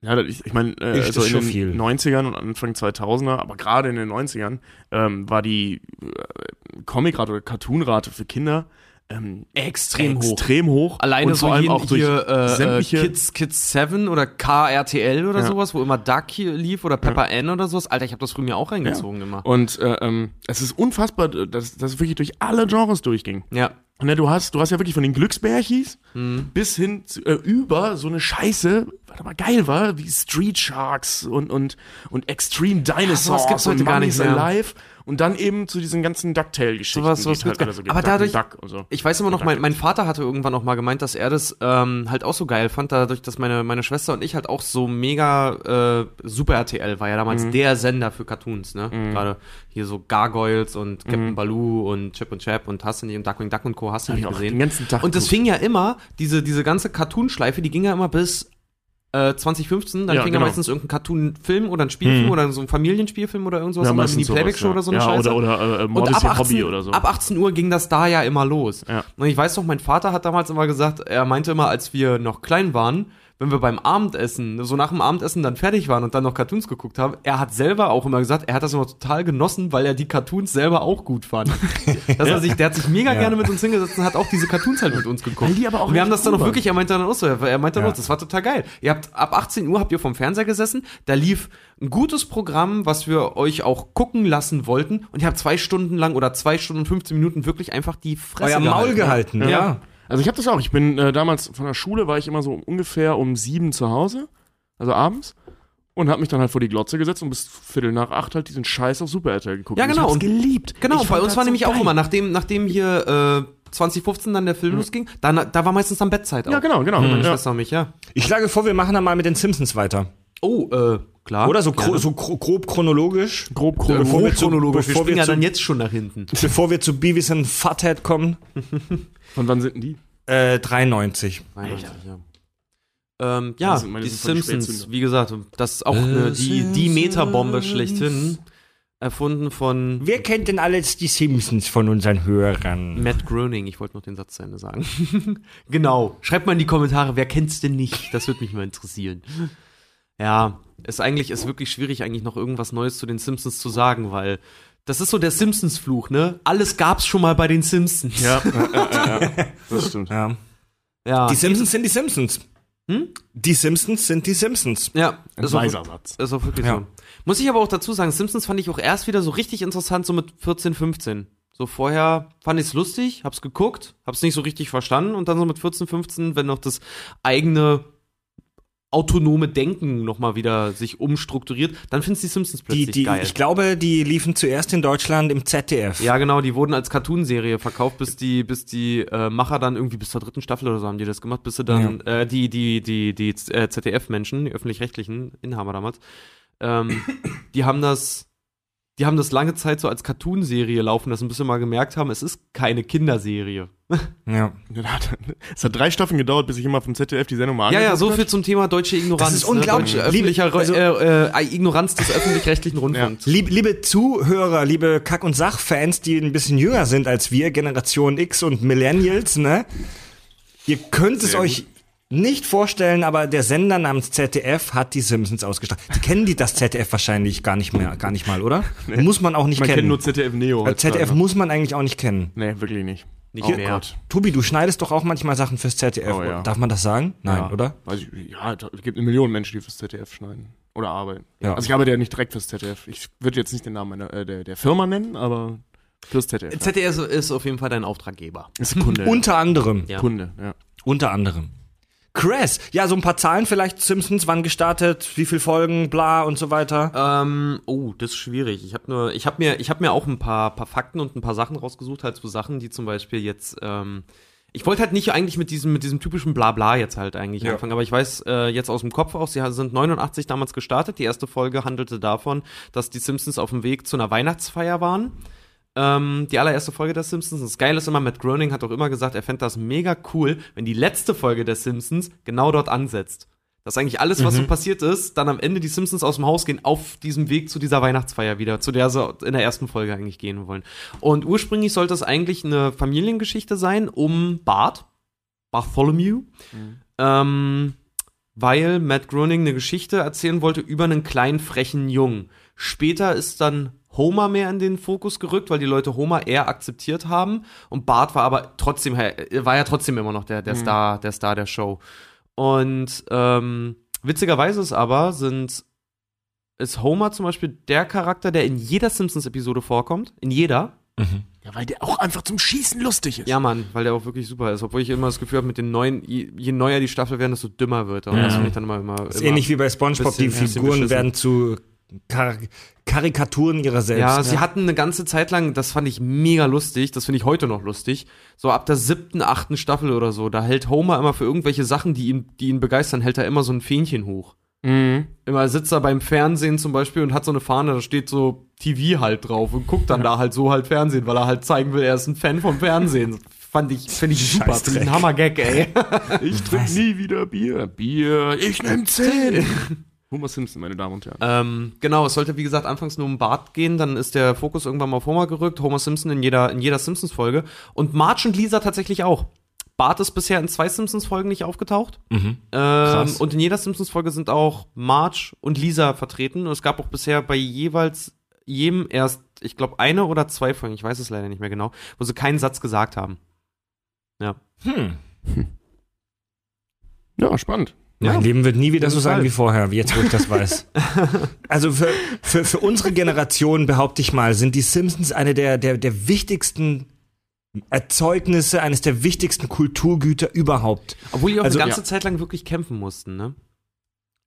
Ja, ich, ich meine, äh, Ist so das in den viel. 90ern und Anfang 2000er, aber gerade in den 90ern ähm, war die äh, Comicrate oder Cartoonrate für Kinder ähm, Extrem hoch. extrem hoch. Alleine und so vor allem auch durch hier äh, äh, sämtliche Kids Kids 7 oder KRTL oder Ja. sowas, wo immer Duck hier lief oder Pepper N oder sowas. Alter, ich habe das früher mir auch reingezogen immer. und äh, ähm, es ist unfassbar, dass das wirklich durch alle Genres durchging. Ja. Und ja, du hast, du hast ja wirklich von den Glücksbärchis Mhm. bis hin zu, äh, über so eine Scheiße, was aber geil war, wie Street Sharks und und und Extreme Dinosaurs sowas gibt's heute und gar nicht mehr. Alive und dann eben zu diesen ganzen Ducktail-Geschichten. Sowas- die sowas es halt so aber dadurch- so. Ich weiß immer noch, mein, mein Vater hatte irgendwann auch mal gemeint, dass er das ähm, halt auch so geil fand, dadurch, dass meine, meine Schwester und ich halt auch so mega äh, Super RTL war ja damals Mhm. der Sender für Cartoons, ne? Gerade hier so Gargoyles und Mhm. Captain Baloo und Chip und Chap und hast du nicht und Duckwing Duck und Co. hast du nicht gesehen. den ganzen Tag und das fing ja immer, diese, diese ganze Cartoon-Schleife, die ging ja immer bis äh, 2015, dann Ja, fing genau. ja meistens irgendein Cartoon-Film oder ein Spielfilm oder so ein Familienspielfilm oder irgend sowas, Ja, oder die Playback-Show sowas, oder so eine ja. Scheiße. Ja, oder, oder äh, Und Mord ist ab ihr 18, Hobby oder so. ab 18 Uhr ging das da ja immer los. Ja. Und ich weiß noch, mein Vater hat damals immer gesagt, er meinte immer, als wir noch klein waren, wenn wir beim Abendessen, so nach dem Abendessen dann fertig waren und dann noch Cartoons geguckt haben, er hat selber auch immer gesagt, er hat das immer total genossen, weil er die Cartoons selber auch gut fand. Dass er sich, der hat sich mega gerne mit uns hingesetzt und hat auch diese Cartoons halt mit uns geguckt. Die aber auch und wir haben das dann auch wirklich, er meinte dann auch so, er meinte dann Ja. auch, das war total geil. Ihr habt, ab 18 Uhr habt ihr vom Fernseher gesessen, da lief ein gutes Programm, was wir euch auch gucken lassen wollten und ihr habt zwei Stunden lang oder zwei Stunden und 15 Minuten wirklich einfach die Fresse euer Maul gehalten. Ja. Ja. Also ich habe das auch. Ich bin äh, damals von der Schule war ich immer so ungefähr um sieben zu Hause, also abends. Und habe mich dann halt vor die Glotze gesetzt und bis Viertel nach acht halt diesen Scheiß auf Super RTL geguckt. Ja, Und genau. Ich hab's Und- geliebt. Genau, ich bei uns war so nämlich auch geil. immer, nachdem, nachdem hier äh, 2015 dann der Film losging, dann, da war meistens dann Bettzeit auch. Ja, genau, genau. Meine Ja. Schwester und mich, ja. Ich schlage vor, wir machen dann mal mit den Simpsons weiter. Oh, äh, klar. Oder so, gro so gro grob chronologisch. Grob chronologisch. bevor wir zu- chronologisch. Wir bevor springen wir ja zu- dann jetzt schon nach hinten. Bevor wir zu Beavis and Futhead kommen. Von wann sind denn die? Äh, 93. Alter, ja. Ähm, ja, meine die Simpsons, wie gesagt, das ist auch eine, die, die Metabombe schlechthin. Erfunden von Wer kennt denn alles die Simpsons von unseren Hörern? Matt Groening. Ich wollte noch den Satz zu Ende sagen. genau. Schreibt mal in die Kommentare, wer kennt's denn nicht? Das würde mich mal interessieren. Ja, ist eigentlich, ist wirklich schwierig, eigentlich noch irgendwas Neues zu den Simpsons zu sagen, weil das ist so der Simpsons-Fluch, ne? Alles gab's schon mal bei den Simpsons. Ja, ja, ja, ja, das stimmt. Ja. ja. Die Simpsons sind die Simpsons. Hm? Die Simpsons sind die Simpsons. ja, Ein ist auch, weiser Satz. ist auch wirklich Ja. so. Muss ich aber auch dazu sagen, Simpsons fand ich auch erst wieder so richtig interessant, so mit 14, 15. So vorher fand ich's lustig, hab's geguckt, hab's nicht so richtig verstanden und dann so mit 14, 15, wenn noch das eigene autonome Denken nochmal wieder sich umstrukturiert, dann findest du die Simpsons Die, plötzlich die, geil. ich glaube, die liefen zuerst in Deutschland im ZDF. Ja, genau, die wurden als Cartoonserie verkauft, bis die, bis die äh, Macher dann irgendwie bis zur dritten Staffel oder so haben die das gemacht, bis sie dann, äh, die, die, die, die äh, ZDF-Menschen, die öffentlich-rechtlichen Inhaber damals, ähm, die haben das, die haben das lange Zeit so als Cartoonserie laufen lassen, bis sie mal gemerkt haben, es ist keine Kinderserie. ja. Es hat drei Staffeln gedauert, bis ich immer vom ZDF die Sendung mal Ja, ja, so viel zum Thema deutsche Ignoranz. Das ist unglaublich. Ne? Deutsche, öffentliche, Liebe- also- äh, äh, Ignoranz des öffentlich-rechtlichen Rundfunks. Liebe, liebe Zuhörer, liebe Kack- und Sach-Fans, die ein bisschen jünger sind als wir, Generation X und Millennials, ne? Ihr könnt es Sehr euch nicht vorstellen, aber der Sender namens ZDF hat die Simpsons ausgestrahlt. Die kennen die das ZDF wahrscheinlich gar nicht mehr, gar nicht mal, oder? Muss man auch nicht Man kennt kennen. nur ZDF Neo. ZDF muss man eigentlich auch nicht kennen. Nee, wirklich nicht. Nicht oh mehr. Gott. Tobi, du schneidest doch auch manchmal Sachen fürs ZDF. Oh ja. Darf man das sagen? Nein, ja. oder? Weiß ich, ja, es gibt eine Million Menschen, die fürs ZDF schneiden. Oder arbeiten. Ja. Also ich arbeite ja nicht direkt fürs ZDF. Ich würde jetzt nicht den Namen meiner, äh, der, der Firma nennen, aber fürs ZDF. ZDF ist, ist auf jeden Fall dein Auftraggeber. Ist Kunde. Unter anderem. Ja. Kunde, ja. Unter anderem. Crass. Ja, so ein paar Zahlen vielleicht. Simpsons, wann gestartet, wie viele Folgen, bla und so weiter. Ähm, oh, das ist schwierig. Ich habe nur, ich habe mir, ich habe mir auch ein paar, paar Fakten und ein paar Sachen rausgesucht, halt so Sachen, die zum Beispiel jetzt, ähm, ich wollte halt nicht eigentlich mit diesem, mit diesem typischen Blabla jetzt halt eigentlich Ja. anfangen, aber ich weiß äh, jetzt aus dem Kopf auch, sie sind 89 damals gestartet. Die erste Folge handelte davon, dass die Simpsons auf dem Weg zu einer Weihnachtsfeier waren. Ähm, die allererste Folge der Simpsons. Das Geile ist immer, Matt Groening hat auch immer gesagt, er fände das mega cool, wenn die letzte Folge der Simpsons genau dort ansetzt. Dass eigentlich alles, was so passiert ist, dann am Ende die Simpsons aus dem Haus gehen, auf diesem Weg zu dieser Weihnachtsfeier wieder, zu der sie in der ersten Folge eigentlich gehen wollen. Und ursprünglich sollte es eigentlich eine Familiengeschichte sein um Bart, Bartholomew, ähm, weil Matt Groening eine Geschichte erzählen wollte über einen kleinen frechen Jungen. Später ist dann Homer mehr in den Fokus gerückt, weil die Leute Homer eher akzeptiert haben und Bart war aber trotzdem er war ja trotzdem immer noch der der Star der Star der Show. Und ähm, witzigerweise ist aber sind ist Homer zum Beispiel der Charakter, der in jeder Simpsons-Episode vorkommt, in jeder. Ja, weil der auch einfach zum Schießen lustig ist. Ja, Mann, weil der auch wirklich super ist. Obwohl ich immer das Gefühl habe, mit den neuen, je, je neuer die Staffel werden, desto dümmer wird er. Und das finde ich dann immer, immer, ist immer ähnlich wie bei SpongeBob. Die bisschen- bisschen Figuren werden zu Kar Karikaturen ihrer selbst. Ja, sie hatten eine ganze Zeit lang, das fand ich mega lustig, das finde ich heute noch lustig. So ab der siebten, achten Staffel oder so, da hält Homer immer für irgendwelche Sachen, die ihn, die ihn begeistern, hält er immer so ein Fähnchen hoch. Mhm. Immer sitzt er beim Fernsehen zum Beispiel und hat so eine Fahne, da steht so TV halt drauf und guckt dann da halt so halt Fernsehen, weil er halt zeigen will, er ist ein Fan vom Fernsehen. Fand ich, finde ich super, finde ich ein Hammer-Gag, ey. Ich trinke nie wieder Bier. Bier, ich nehm zehn. Homer Simpson, meine Damen und Herren. Ähm, genau, es sollte wie gesagt anfangs nur um Bart gehen, dann ist der Fokus irgendwann mal auf Homer gerückt, Homer Simpson in jeder, in jeder Simpsons-Folge und Marge und Lisa tatsächlich auch. Bart ist bisher in zwei Simpsons-Folgen nicht aufgetaucht. Mhm. Ähm, und in jeder Simpsons-Folge sind auch Marge und Lisa vertreten. Und es gab auch bisher bei jeweils jedem erst, ich glaube, eine oder zwei Folgen, ich weiß es leider nicht mehr genau, wo sie keinen Satz gesagt haben. Ja. Hm. Ja, spannend. Mein Ja. Leben wird nie wieder so sein Fall. wie vorher, wie jetzt, wo ich das weiß. also für, für, für unsere Generation, behaupte ich mal, sind die Simpsons eine der, der, der wichtigsten Erzeugnisse, eines der wichtigsten Kulturgüter überhaupt. Obwohl die auch Also, eine ganze ja. Zeit lang wirklich kämpfen mussten, ne?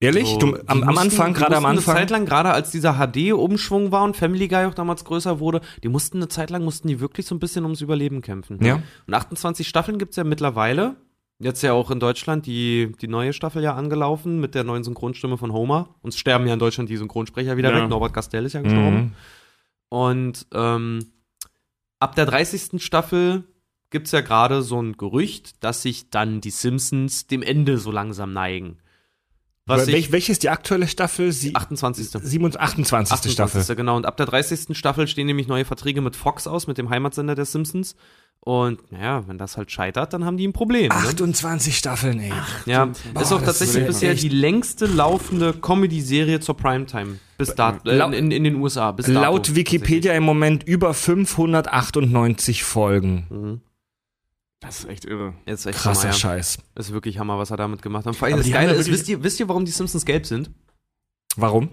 Ehrlich? So, du, am, am mussten- Anfang, die gerade am Anfang. Eine Zeit lang, gerade als dieser HD-Umschwung war und Family Guy auch damals größer wurde, die mussten eine Zeit lang, mussten die wirklich so ein bisschen ums Überleben kämpfen. Ja. Und 28 Staffeln gibt's ja mittlerweile. Jetzt ja auch in Deutschland die, die neue Staffel ja angelaufen mit der neuen Synchronstimme von Homer. Uns sterben ja in Deutschland die Synchronsprecher wieder Ja. weg. Norbert Castell ist ja gestorben. Mhm. Und ähm, ab der 30. Staffel gibt's ja gerade so ein Gerücht, dass sich dann die Simpsons dem Ende so langsam neigen. Was Wel- ich, welche ist die aktuelle Staffel? Sie, 28. 27, 28. Staffel. 28. Genau, und ab der 30. Staffel stehen nämlich neue Verträge mit Fox aus, mit dem Heimatsender der Simpsons. Und naja, wenn das halt scheitert, dann haben die ein Problem. Ne? 28 Staffeln, ey. Ja, Boah, ist auch das tatsächlich bisher echt- die längste laufende Comedy-Serie zur Primetime. Bis dato, äh, in, in den USA. Bis dato, Laut Wikipedia im Moment über 598 Folgen. Mhm. Das ist echt irre. Ist echt Krasser Hammer, ja. Scheiß. Ist wirklich Hammer, was er damit gemacht hat. Vor allem das Geile ist, wisst ihr, wisst ihr, warum die Simpsons gelb sind? Warum?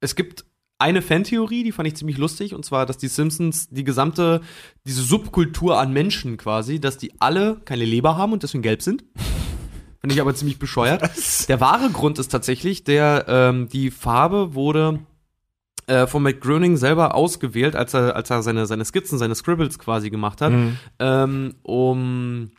Es gibt eine Fantheorie, die fand ich ziemlich lustig, und zwar, dass die Simpsons die gesamte, diese Subkultur an Menschen quasi, dass die alle keine Leber haben und deswegen gelb sind. Finde ich aber ziemlich bescheuert. Der wahre Grund ist tatsächlich, der ähm, die Farbe wurde äh, von Matt Groening selber ausgewählt, als er, als er seine, seine Skizzen, seine Scribbles quasi gemacht hat, Mhm. ähm, um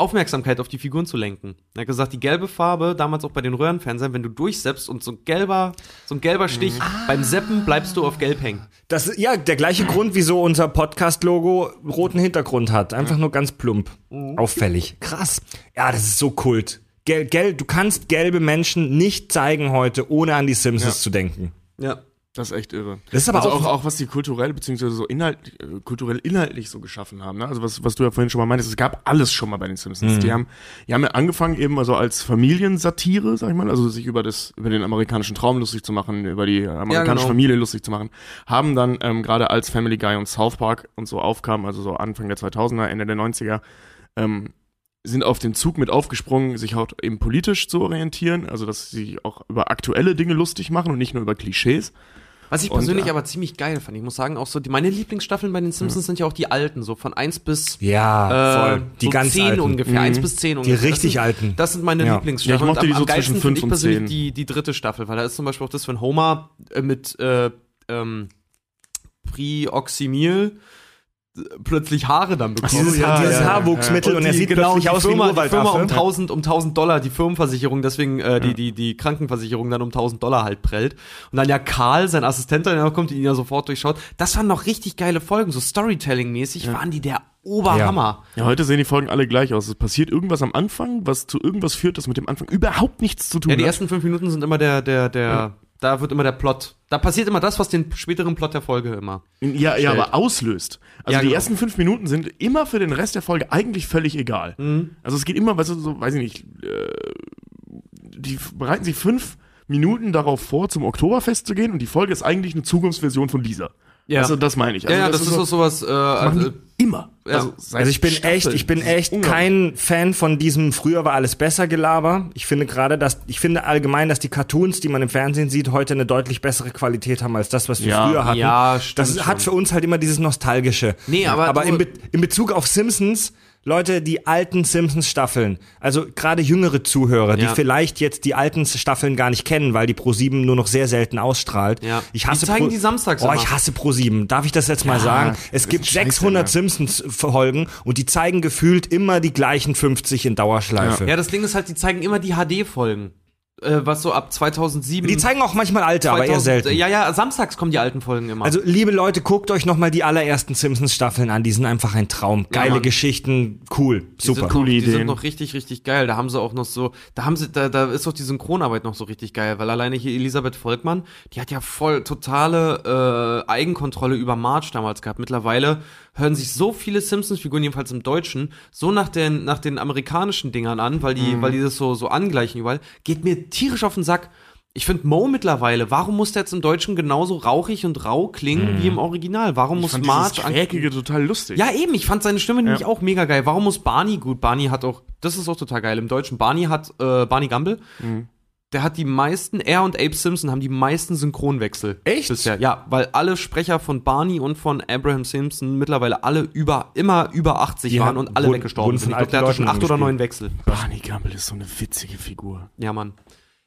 Aufmerksamkeit auf die Figuren zu lenken. Er hat gesagt, die gelbe Farbe, damals auch bei den Röhrenfernsehern, wenn du durchseppst und so ein gelber, so ein gelber Stich, beim Seppen bleibst du auf gelb hängen. Das ist ja der gleiche Grund, wieso unser Podcast-Logo roten Hintergrund hat. Einfach nur ganz plump. Auffällig. Krass. Ja, das ist so kult. Gel, gel, du kannst gelbe Menschen nicht zeigen heute, ohne an die Simpsons Ja. zu denken. Ja. Das ist echt irre. Das ist aber also auch- auch, auch was die kulturell beziehungsweise so inhalt, äh, kulturell inhaltlich so geschaffen haben. Ne? Also was, was du ja vorhin schon mal meintest, es gab alles schon mal bei den Simpsons. Mhm. Die haben, die haben ja angefangen eben also als Familiensatire, sag ich mal, also sich über das, über den amerikanischen Traum lustig zu machen, über die amerikanische genau. Familie lustig zu machen, haben dann ähm, gerade als Family Guy und South Park und so aufkamen, also so Anfang der 2000er, Ende der 90er, ähm, sind auf den Zug mit aufgesprungen, sich halt eben politisch zu orientieren, also dass sie auch über aktuelle Dinge lustig machen und nicht nur über Klischees. Was ich Und, persönlich äh, aber ziemlich geil fand, ich muss sagen, auch so, die, meine Lieblingsstaffeln bei den Simpsons sind ja auch die alten, so von 1 bis Ja, äh, voll. Die so ganz 10 alten. ungefähr, Mhm. 1 bis 10 Die ungefähr. richtig das sind, alten. Das sind meine Ja. Lieblingsstaffeln. Ja, ich mochte Und die so zwischen finde ich fünf und persönlich zehn. die, die dritte Staffel, weil da ist zum Beispiel auch das, wenn Homer äh, mit äh, ähm, Prioxymil äh, plötzlich Haare dann bekommt. Dieses, ja, dieses ja, ja. Haarwuchsmittel und, er sieht genau, plötzlich aus Firma, wie ein die Firma um Urwaldaffe. 1000, um 1000 Dollar, die Firmenversicherung, deswegen äh, die, die, die Krankenversicherung dann um 1000 Dollar halt prellt. Und dann ja Karl, sein Assistent, noch kommt, die ihn ja sofort durchschaut. Das waren noch richtig geile Folgen, so Storytelling-mäßig waren die der Oberhammer. Ja, heute sehen die Folgen alle gleich aus. Es passiert irgendwas am Anfang, was zu irgendwas führt, das mit dem Anfang überhaupt nichts zu tun Ja, die hat. ersten fünf Minuten sind immer der, der, der, da wird immer der Plot. Da passiert immer das, was den späteren Plot der Folge immer. Ja, ja, aber auslöst. Also Ja, die genau. ersten fünf Minuten sind immer für den Rest der Folge eigentlich völlig egal. Mhm. Also es geht immer, weißt du, so, weiß ich nicht, äh, die bereiten sich fünf Minuten darauf vor, zum Oktoberfest zu gehen und die Folge ist eigentlich eine Zukunftsversion von dieser. Ja. Also das meine ich. Also ja, ja, das, ist so, so sowas, äh, immer. ja. seit Also ich bin Staffeln. echt, ich bin echt kein Fan von diesem früher war alles besser Gelaber. Ich finde gerade, dass ich finde allgemein, dass die Cartoons, die man im Fernsehen sieht, heute eine deutlich bessere Qualität haben als das, was wir Ja. früher hatten. Ja, stimmt Das hat für uns halt immer dieses nostalgische. Nee, aber aber in, Be in Bezug auf Simpsons Leute, die alten Simpsons-Staffeln, also gerade jüngere Zuhörer, die Ja. vielleicht jetzt die alten Staffeln gar nicht kennen, weil die Pro7 nur noch sehr selten ausstrahlt. Ja. Ich hasse Die zeigen Pro die samstags Oh, ich hasse Pro7. Darf ich das jetzt mal sagen? Es gibt ist scheiße, 600 ne? Simpsons-Folgen und die zeigen gefühlt immer die gleichen 50 in Dauerschleife. ja, das Ding ist halt, die zeigen immer die HD-Folgen. Äh, was so ab 2007. Die zeigen auch manchmal alte, aber eher 2000 selten. Ja, ja, samstags kommen die alten Folgen immer. Also, liebe Leute, guckt euch nochmal die allerersten Simpsons-Staffeln an. Die sind einfach ein Traum. Geile Mann. Geschichten, cool, Die super. Sind noch, Coole die Ideen. sind noch richtig, richtig geil. Da haben sie auch noch so, da haben sie, da, da ist auch die Synchronarbeit noch so richtig geil, weil alleine hier Elisabeth Volkmann, die hat ja voll totale äh, Eigenkontrolle über March damals gehabt. Mittlerweile hören sich so viele Simpsons-Figuren, jedenfalls im Deutschen, so nach den, nach den amerikanischen Dingern an, weil die, Mhm. weil die das so, so angleichen überall. Geht mir tierisch auf den Sack. Ich finde Mo mittlerweile, warum muss der jetzt im Deutschen genauso rauchig und rau klingen wie im Original? Warum Mhm. Ich muss fand an Quäkige total lustig. ja, eben, ich fand seine Stimme nämlich Ja. auch mega geil. Warum muss Barney, gut, Barney hat auch, das ist auch total geil, im Deutschen, Barney hat, äh, Barney Gumble, Mhm. Der hat die meisten, er und Abe Simpson haben die meisten Synchronwechsel. Echt? Bisher, ja, weil alle Sprecher von Barney und von Abraham Simpson mittlerweile alle über, immer über 80 Die waren und alle wurden- weggestorben wurden sind. Ich glaube, der hatte schon acht oder neun Wechsel. Barney Gumble ist so eine witzige Figur. Ja, Mann.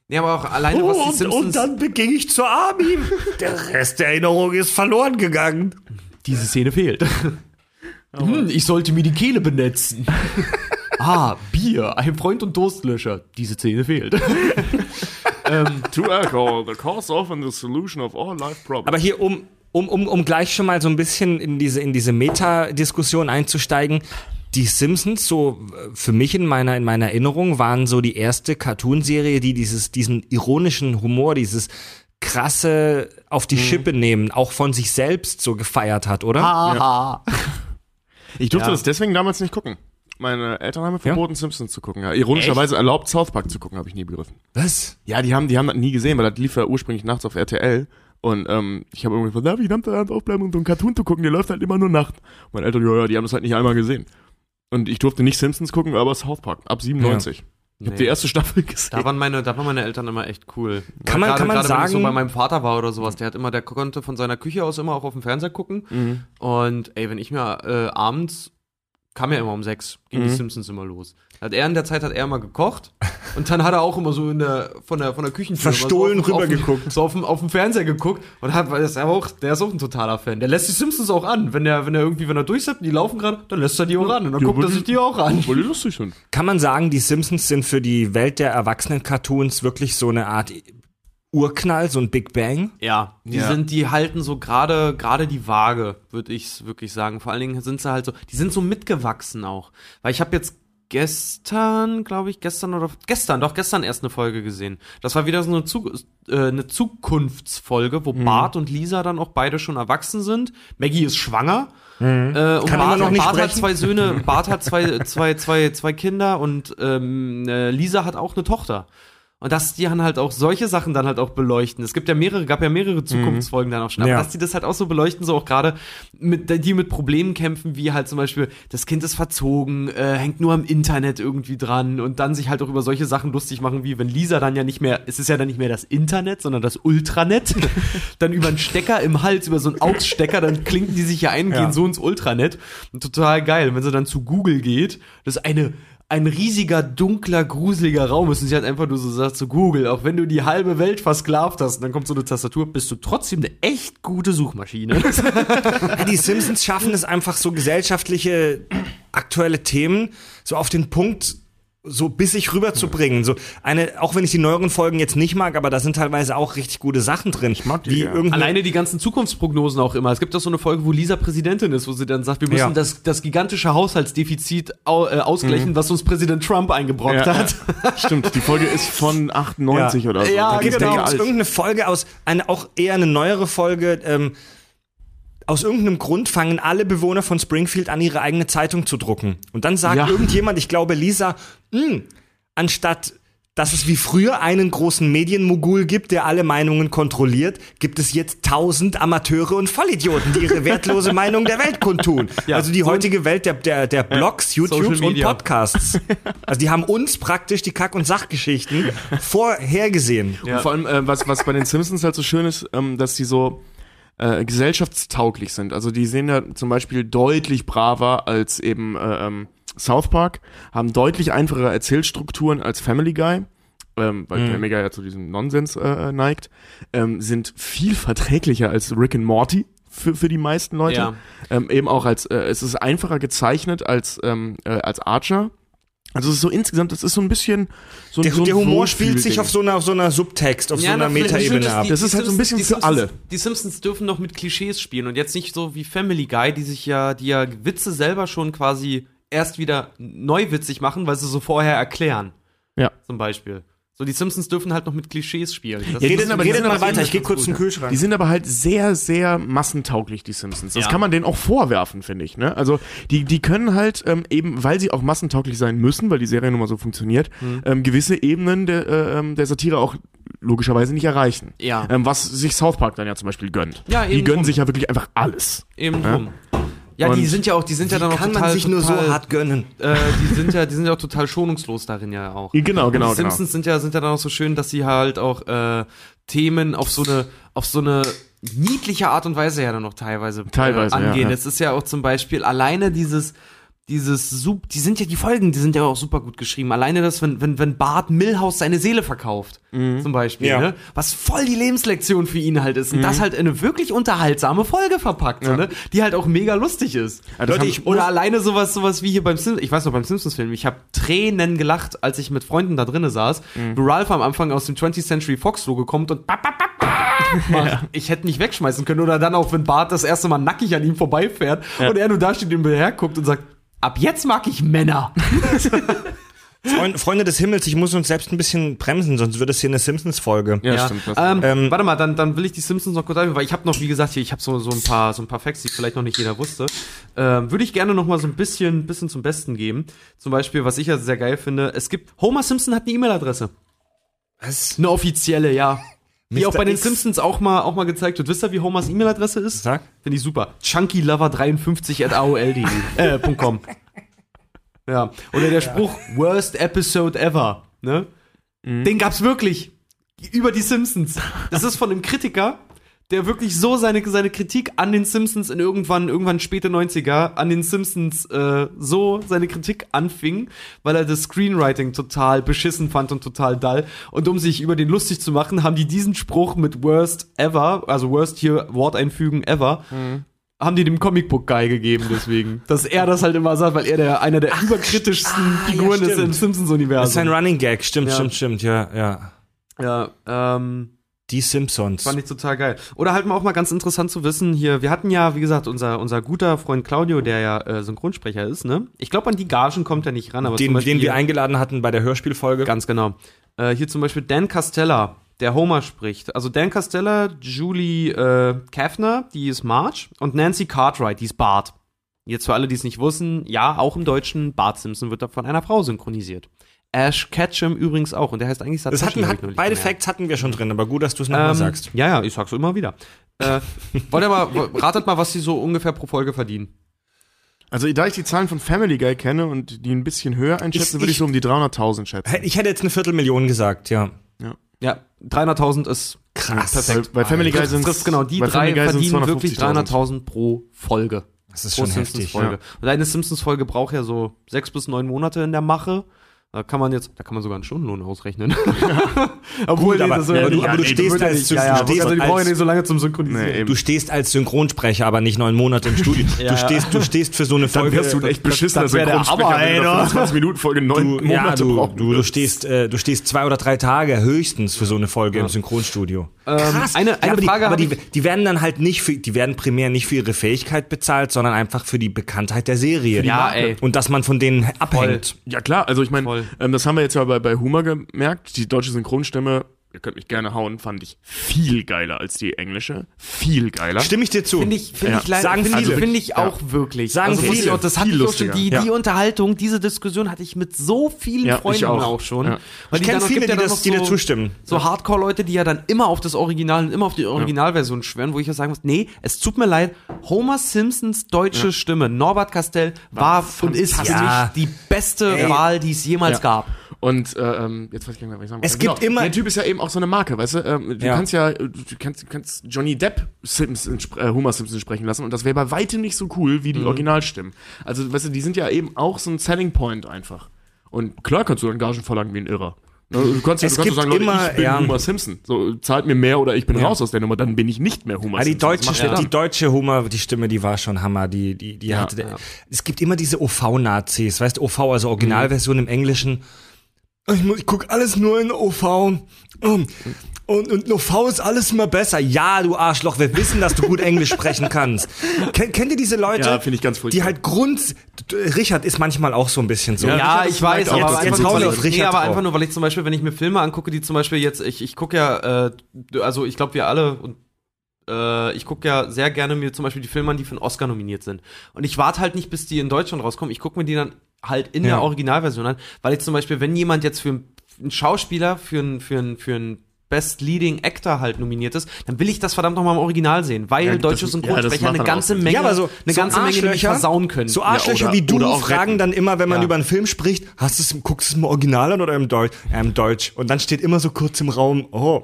Nee, aber auch alleine, was die Simpsons... beging ich zur Army. Der Rest der Erinnerung ist verloren gegangen. Diese Szene fehlt. hm, ich sollte mir die Kehle benetzen. ah, Bier, ein Freund und Durstlöscher. Diese Szene fehlt. To alcohol, the cause of and the solution of all life problems. Aber hier, um, um, um, um gleich schon mal so ein bisschen in diese, in diese Meta-Diskussion einzusteigen, die Simpsons, so äh, für mich in meiner, in meiner Erinnerung, waren so die erste Cartoonserie, die dieses, diesen ironischen Humor, dieses krasse auf die Schippe nehmen, auch von sich selbst so gefeiert hat, oder? Aha. Ich durfte Ja. das deswegen damals nicht gucken. Meine Eltern haben mir verboten, Simpsons zu gucken. Ja, ironischerweise erlaubt, South Park zu gucken, habe ich nie begriffen. Was? Ja, die haben, die haben das nie gesehen, weil das lief ja ursprünglich nachts auf RTL. Und ähm, ich habe irgendwie gesagt, darf ich Samstagabend aufbleiben und so einen Cartoon zu gucken, der läuft halt immer nur Nacht. Und meine Eltern, ja, ja, die haben das halt nicht einmal gesehen. Und ich durfte nicht Simpsons gucken, aber South Park, ab 97. Ich habe Nee. die erste Staffel gesehen. Da waren meine, da waren meine Eltern immer echt cool. Kann man- Gerade- kann man gerade wenn ich so sagen- bei meinem Vater war oder sowas, der hat immer, der konnte von seiner Küche aus immer auch auf dem Fernseher gucken. Mhm. Und ey, wenn ich mir äh, abends kam ja immer um sechs, ging Mhm. die Simpsons immer los. Hat er in der Zeit hat er immer gekocht und dann hat er auch immer so in der von der von der Küchentür Verstohlen so rübergeguckt. so auf, dem, auf dem Fernseher geguckt und hat, weil das ist aber auch, der ist auch ein totaler Fan. Der lässt die Simpsons auch an, wenn er wenn er irgendwie wenn er durchsappt, die laufen gerade, dann lässt er die auch an und dann Ja, guckt er sich die auch an. Weil die lustig sind. Kann man sagen, die Simpsons sind für die Welt der Erwachsenen-Cartoons wirklich so eine Art Urknall, so ein Big Bang? Ja, die Ja. sind, die halten so gerade gerade die Waage, würde ich wirklich sagen. Vor allen Dingen sind sie halt so, die sind so mitgewachsen auch. Weil ich habe jetzt gestern, glaube ich, gestern oder gestern, doch gestern erst eine Folge gesehen. Das war wieder so eine, Zu äh, eine Zukunftsfolge, wo Bart und Lisa dann auch beide schon erwachsen sind. Maggie ist schwanger. Äh, und Kann Bart, noch nicht Bart hat zwei Söhne, Bart hat zwei, zwei, zwei, zwei Kinder und ähm, äh, Lisa hat auch eine Tochter. Und dass die dann halt auch solche Sachen dann halt auch beleuchten. Es gibt ja mehrere, gab ja mehrere Zukunftsfolgen dann auch schon. Aber Ja. dass die das halt auch so beleuchten, so auch gerade mit, die mit Problemen kämpfen, wie halt zum Beispiel, das Kind ist verzogen, äh, hängt nur am Internet irgendwie dran und dann sich halt auch über solche Sachen lustig machen, wie wenn Lisa dann ja nicht mehr, es ist ja dann nicht mehr das Internet, sondern das Ultranet, dann über einen Stecker im Hals, über so einen AUX-Stecker, dann klinken die sich ja ein, Ja. gehen so ins Ultranet. Und total geil. Wenn sie dann zu Google geht, das ist eine ein riesiger, dunkler, gruseliger Raum ist und sie hat einfach nur so sagt zu Google, auch wenn du die halbe Welt versklavt hast, und dann kommt so eine Tastatur, bist du trotzdem eine echt gute Suchmaschine. Die Simpsons schaffen es einfach so gesellschaftliche aktuelle Themen so auf den Punkt so bissig rüberzubringen. So eine, auch wenn ich die neueren Folgen jetzt nicht mag, aber da sind teilweise auch richtig gute Sachen drin. Ich mag die, wie ja. irgendeine Alleine die ganzen Zukunftsprognosen auch immer. Es gibt auch so eine Folge, wo Lisa Präsidentin ist, wo sie dann sagt, wir müssen Ja. das, das gigantische Haushaltsdefizit au, äh, ausgleichen, was uns Präsident Trump eingebrockt Ja, hat. Stimmt, die Folge ist von 98 Ja. oder so. Ja, Da gibt der gibt's alt. irgendeine Folge aus, eine auch eher eine neuere Folge, ähm, aus irgendeinem Grund fangen alle Bewohner von Springfield an, ihre eigene Zeitung zu drucken. Und dann sagt Ja. irgendjemand, ich glaube Lisa, "Hm, anstatt dass es wie früher einen großen Medienmogul gibt, der alle Meinungen kontrolliert, gibt es jetzt tausend Amateure und Vollidioten, die ihre wertlose Meinung der Welt kundtun. Ja, also die so- heutige Welt der, der, der Blogs, YouTubes Social und. Podcasts. Also die haben uns praktisch die Kack- und Sachgeschichten vorhergesehen. Ja. Und vor allem, äh, was, was bei den Simpsons halt so schön ist, ähm, dass die so äh, gesellschaftstauglich sind. Also die sehen ja zum Beispiel deutlich braver als eben äh, ähm, South Park, haben deutlich einfachere Erzählstrukturen als Family Guy. Ähm, weil Family Guy ja zu diesem Nonsens äh, äh, neigt, ähm, sind viel verträglicher als Rick and Morty für, für die meisten Leute. Ja. Ähm, eben auch als, äh, es ist einfacher gezeichnet als, ähm, äh, als Archer. Also es ist so insgesamt, das ist so ein bisschen so ein Der, so ein der Humor spielt sich auf so einer, auf so einer Subtext, auf so einer Metaebene ab. die- Das ist halt so ein bisschen für Simpsons- alle. Die Simpsons dürfen noch mit Klischees spielen und jetzt nicht so wie Family Guy, die sich ja, die ja Witze selber schon quasi erst wieder neu witzig machen, weil sie so vorher erklären. Ja. Zum Beispiel. So, die Simpsons dürfen halt noch mit Klischees spielen. Das Redet, ist- aber- die sind mal aber weiter, ich gehe kurz zum Kühlschrank. Die sind aber halt sehr, sehr massentauglich, die Simpsons. Das Ja. kann man denen auch vorwerfen, finde ich. Ne? Also die, die können halt ähm, eben, weil sie auch massentauglich sein müssen, weil die Serie nun mal so funktioniert, Mhm. ähm, gewisse Ebenen der, äh, ähm, der Satire auch logischerweise nicht erreichen. Ja. Ähm, was sich South Park dann ja zum Beispiel gönnt. Ja, die eben gönnen drum. sich ja wirklich einfach alles. Eben drum. Ja, Und die sind ja auch, die sind ja dann auch kann total, man sich nur so total, hart gönnen. Äh, die sind ja, die sind ja auch total schonungslos darin ja auch. Genau, genau, die Simpsons sind ja sind ja dann auch so schön, dass sie halt auch äh, Themen auf so eine auf so eine niedliche Art und Weise ja dann noch teilweise, Teilweise, äh, ja, angehen. ja. Es ist ja auch zum Beispiel alleine dieses dieses Sub, die sind ja die Folgen, die sind ja auch super gut geschrieben. Alleine das, wenn wenn wenn Bart Milhouse seine Seele verkauft, zum Beispiel, Ja. ne? was voll die Lebenslektion für ihn halt ist und das halt in eine wirklich unterhaltsame Folge verpackt, so, ne? die halt auch mega lustig ist. Ja, Leute, haben- ich Oder alleine sowas, sowas wie hier beim Simpsons, ich weiß noch beim Simpsons-Film, ich habe Tränen gelacht, als ich mit Freunden da drinnen saß, Mhm. wo Ralph am Anfang aus dem 20th Century Fox-Logo kommt und ba, ba, ba, ba, macht. ich hätte nicht wegschmeißen können. Oder dann auch, wenn Bart das erste Mal nackig an ihm vorbeifährt und er nur da steht und herguckt und sagt, ab jetzt mag ich Männer. Freund, Freunde des Himmels, ich muss uns selbst ein bisschen bremsen, sonst wird es hier eine Simpsons-Folge. Ja, stimmt. Das, Ähm, Ähm, warte mal, dann, dann will ich die Simpsons noch kurz einführen, weil ich habe noch, wie gesagt, hier, ich habe so, so ein paar, so ein paar Facts, die vielleicht noch nicht jeder wusste. Ähm, Würde ich gerne noch mal so ein bisschen, bisschen zum Besten geben. Zum Beispiel, was ich ja sehr geil finde, es gibt, Homer Simpson hat eine E-Mail-Adresse. Was? Eine offizielle, ja. Mr. auch bei den X. Simpsons auch mal, auch mal gezeigt wird. Wisst ihr, wie Homers E-Mail-Adresse ist? Sag. Finde ich super. chunkylover53 at aol.de äh, Punkt .com. Ja. Oder der Spruch, worst episode ever, ne? Den gab's wirklich. Über die Simpsons. Das ist von einem Kritiker, der wirklich so seine, seine Kritik an den Simpsons in irgendwann, irgendwann späte 90er, an den Simpsons äh, so seine Kritik anfing, weil er das Screenwriting total beschissen fand und total dull. Und um sich über den lustig zu machen, haben die diesen Spruch mit Worst ever, also Worst hier Wort einfügen ever, haben die dem Comicbook Guy gegeben, deswegen. Dass er das halt immer sagt, weil er der, einer der überkritischsten ah, ja, Figuren ist stimmt. im Das ist ein. Running Gag, stimmt, Ja. stimmt, stimmt, ja, ja. Ja, ähm, Die Simpsons. Fand ich total geil. Oder halt mal auch mal ganz interessant zu wissen, hier, wir hatten ja, wie gesagt, unser, unser guter Freund Claudio, der ja äh, Synchronsprecher ist, ne? Ich glaube, an die Gagen kommt er nicht ran, aber den, Beispiel den wir eingeladen hatten bei der Hörspielfolge. Ganz genau. Äh, hier zum Beispiel Dan Castella, der Homer spricht. Also Dan Castella, Julie äh, Kaffner, die ist Marge, und Nancy Cartwright, die ist Bart. Jetzt für alle, die es nicht wussten, ja, auch im Deutschen, Bart Simpson wird da von einer Frau synchronisiert. Ash Ketchum übrigens auch, und der heißt eigentlich Das Satoshi, hatten, hab ich hat, beide gemerkt. Facts hatten wir schon drin, aber gut, dass du es nochmal Ähm, sagst. Ja, ja, ich sag's immer wieder. Äh, wollt ihr mal, ratet mal, was sie so ungefähr pro Folge verdienen. Also da ich die Zahlen von Family Guy kenne und die ein bisschen höher einschätzen, Ich- würde ich ich- so um die 300.000 schätzen. Ich hätte jetzt eine Viertelmillion gesagt, ja. Ja, 300.000 ist Krass. perfekt. Bei, bei Family Guy sind trifft genau, die drei verdienen wirklich 250.000. 300.000 pro Folge. Das ist Pro schon heftig. Simpsons-Folge. Und eine Simpsons-Folge braucht ja so sechs bis neun Monate in der Mache. Da kann man jetzt, da kann man sogar einen Stundenlohn ausrechnen. Obwohl, Gut, aber- das aber du- nicht- aber du stehst ja als- nicht- du ja, ja, stehst also die als- brauchen ja nicht so lange zum Synchronisieren. Nee. Du stehst als Synchronsprecher, aber nicht neun Monate im Studio. Ja, du, ja. stehst, du stehst für so eine Dann Folge. wärst du ein echt beschissener Synchronsprecher, Hammer, wenn du ey, eine du. 25 Minuten Folge neun du, ja, Monate du, brauchen du, du stehst, äh, du stehst zwei oder drei Tage höchstens für so eine Folge im Synchronstudio. Ähm, eine- eine aber die, Frage aber die, die werden dann halt nicht für, die werden primär nicht für ihre Fähigkeit bezahlt, sondern einfach für die Bekanntheit der Serie. Ja, ey. Und dass man von denen abhängt. Ja klar, also ich meine, Ähm, das haben wir jetzt ja bei, bei Humor gemerkt. Die deutsche Synchronstimme, ihr könnt mich gerne hauen, fand ich viel geiler als die englische. Viel geiler. Stimme ich dir zu. Finde ich, finde Ja. ich leider, Sagen viele. finde ich auch wirklich. Sagen also, viele. ich auch- Das hatte Viel ich auch schon, die, die Ja. Unterhaltung, diese Diskussion hatte ich mit so vielen Ja, Freunden auch. auch. schon. Ja. Weil Ich kenn dann- viele, gibt ja die das- noch die dir so, zustimmen. So Hardcore-Leute, die ja dann immer auf das Original und immer auf die Originalversion schwören, wo ich ja sagen muss, nee, es tut mir leid, Homer Simpsons deutsche Stimme, Norbert Castell, war, und ist für Ja. mich die beste Ey. Wahl, die es jemals Ja. gab. Und äh, ähm, jetzt weiß ich gar nicht mehr, was ich sagen Es wollte. gibt immer- Der Typ ist ja eben auch so eine Marke, weißt du? Ähm, du Ja. kannst ja, du kannst, du kannst Johnny Depp Simpson, äh, Homer Simpson sprechen lassen und das wäre bei weitem nicht so cool wie die Originalstimmen. Also, weißt du, die sind ja eben auch so ein Selling Point einfach. Und klar kannst du dann Gagen verlangen wie ein Irrer. Ne, Du kannst ja Es du kannst sagen, Leute, immer, ich bin ja. Homer Simpson. So, zahlt mir mehr oder ich bin Ja. raus aus der Nummer, dann bin ich nicht mehr Homer Ja, die Simpson. Deutsche, ja die deutsche Humor, die Stimme, die war schon Hammer. Die, die, die hatte. Es gibt immer diese OV-Nazis, weißt du, OV, also Originalversion im Englischen. Ich, ich guck alles nur in OV. Und, und, und OV ist alles immer besser. Ja, du Arschloch, wir wissen, dass du gut Englisch sprechen kannst. Ken, kennt ihr diese Leute? Ja, finde ich ganz furchtbar. Die halt Grund. Richard ist manchmal auch so ein bisschen so. Ja, Ja, ich weiß, aber auch- einfach jetzt nur, auf nee, Richard aber drauf. einfach nur, weil ich zum Beispiel, wenn ich mir Filme angucke, die zum Beispiel jetzt, ich, ich gucke ja, äh, also ich glaube wir alle und äh, ich gucke ja sehr gerne mir zum Beispiel die Filme an, die für einen Oscar nominiert sind. Und ich warte halt nicht, bis die in Deutschland rauskommen. Ich gucke mir die dann halt in Ja. der Originalversion an, weil ich zum Beispiel, wenn jemand jetzt für einen Schauspieler für einen für einen für einen Best Leading Actor halt nominiert ist, dann will ich das verdammt nochmal im Original sehen, weil Ja, deutsche ja, Synchronsprecher macht eine ganze. Menge, Ja, aber so, eine so ganze Menge versauen können. So Arschlöcher oder- wie du fragen retten. dann immer, wenn man Ja. über einen Film spricht, hast du guckst du es im Original an oder im Deutsch? Ja, im Deutsch. Und dann steht immer so kurz im Raum, oh,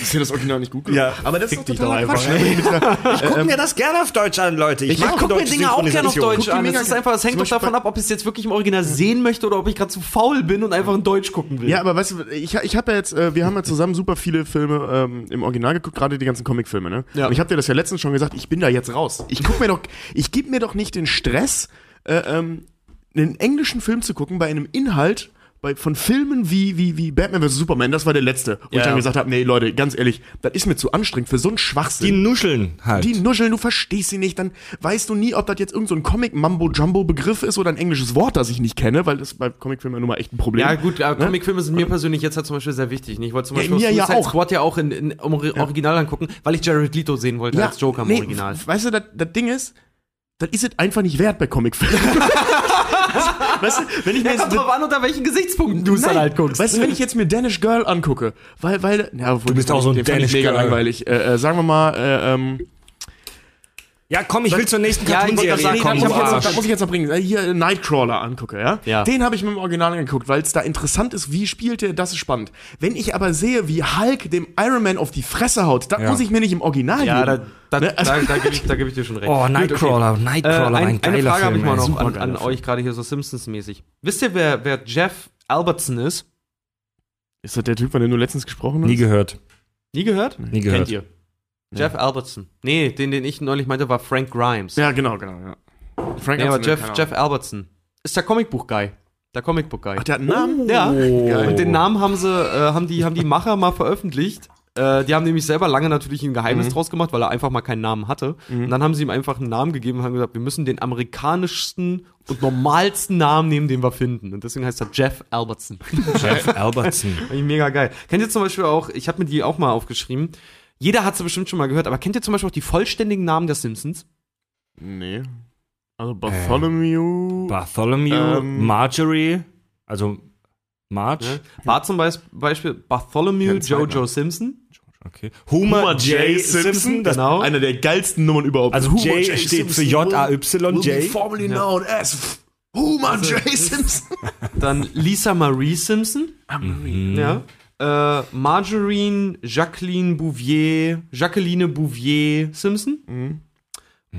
Ist dir das Original nicht gut Ja, Aber das fick ist dich doch totaler doch Quatsch. einfach. ne? Ich gucke mir das gerne auf Deutsch an, Leute. Ich, Ich, mag ich gucke mir Dinge auch gerne auf. Deutsch an. Es mega ist einfach, es hängt doch davon ab, ob ich es jetzt wirklich im Original sehen möchte oder ob ich gerade zu faul bin und einfach in Deutsch gucken will. Ja, aber weißt du, ich, ich habe ja jetzt, äh, wir haben ja zusammen super viele Filme ähm, im Original geguckt, gerade die ganzen Comicfilme, ne? Ja. Und ich habe dir das ja letztens schon gesagt, ich bin da jetzt raus. Ich guck mir doch, ich gebe mir doch nicht den Stress, äh, ähm, einen englischen Film zu gucken bei einem Inhalt, bei, von Filmen wie, wie, wie Batman vs. Superman, das war der letzte. Wo Ja, ich dann ja. gesagt habe, nee, Leute, ganz ehrlich, das ist mir zu anstrengend für so einen Die Schwachsinn. nuscheln halt. Die nuscheln, du verstehst sie nicht, dann weißt du nie, ob das jetzt irgendein so ein Comic-Mambo-Jumbo-Begriff ist oder ein englisches Wort, das ich nicht kenne, weil das bei Comicfilmen ja nun mal echt ein Problem. Ja, gut, aber Ne? Comicfilme sind mir persönlich jetzt halt zum Beispiel sehr wichtig. Ich wollte zum Ja, Beispiel mir ja Suicide auch. Squad ja auch in, in, im Ori- Original angucken, weil ich Jared Leto sehen wollte als Joker im nee, Original. Weißt du, das Ding ist, das ist es einfach nicht wert bei Comicfilmen. weißt du, wenn ich mir Ja, jetzt kommt drauf an, unter welchen Gesichtspunkten du es dann halt guckst. Weißt du, wenn ich jetzt mir Danish Girl angucke, weil, weil, ja, obwohl, Du bist auch so ein Danish mega Girl. langweilig. Äh, äh, sagen wir mal, äh, ähm, Ja, komm, ich will zur nächsten Ja, Cartoonserie grad sagen, kommen. da, muss ich jetzt du noch, da Arsch. muss ich jetzt noch bringen. Äh, Hier äh, Nightcrawler angucke, ja? Ja. Den habe ich mir im Original angeguckt, weil es da interessant ist, wie spielt er, das ist spannend. Wenn ich aber sehe, wie Hulk dem Iron Man auf die Fresse haut, das Ja. muss ich mir nicht im Original Ja, da, geben. da, Ne? Also- da, da gebe ich, da geb ich dir schon recht. Oh, Nightcrawler, Äh, Nightcrawler, war ein, ein geiler eine Frage habe ich mal noch an, an euch, gerade hier so Simpsons-mäßig. Wisst ihr, wer, wer Jeff Albertson ist? Ist das der Typ, von dem du letztens gesprochen hast? Nie gehört. Nie gehört? Nie gehört. Kennt ihr? Jeff Albertson. Nee, den, den ich neulich meinte, war Frank Grimes. Ja, genau, genau, ja. Frank nee, aber Jeff, Jeff Albertson. Ist der Comicbuch-Guy. Der Comicbook-Guy. Ach, der hat einen Namen? Ja. Geil. Und den Namen haben sie, äh, haben die, haben die Macher mal veröffentlicht. Äh, die haben nämlich selber lange natürlich ein Geheimnis Mhm. draus gemacht, weil er einfach mal keinen Namen hatte. Und dann haben sie ihm einfach einen Namen gegeben und haben gesagt, wir müssen den amerikanischsten und normalsten Namen nehmen, den wir finden. Und deswegen heißt er Jeff Albertson. Jeff Albertson. Fand ich mega geil. Kennt ihr zum Beispiel auch, ich habe mir die auch mal aufgeschrieben. Jeder hat sie bestimmt schon mal gehört, aber kennt ihr zum Beispiel auch die vollständigen Namen der Simpsons? Nee. Also Bartholomew. Bartholomew, Ähm. Marjorie, also Marge. Ne? War zum Beis- Beispiel Bartholomew. Jojo Simpson. Okay. Homer, J. Simpson. Das, genau. Einer der geilsten Nummern überhaupt. Also Homer J J. steht für Simpson J-A-Y, will be J. formerly known as Homer J. Simpson. Dann Lisa Marie Simpson. Mhm. Ja. Äh, Margarine Jacqueline Bouvier, Jacqueline Bouvier Simpson. Mhm.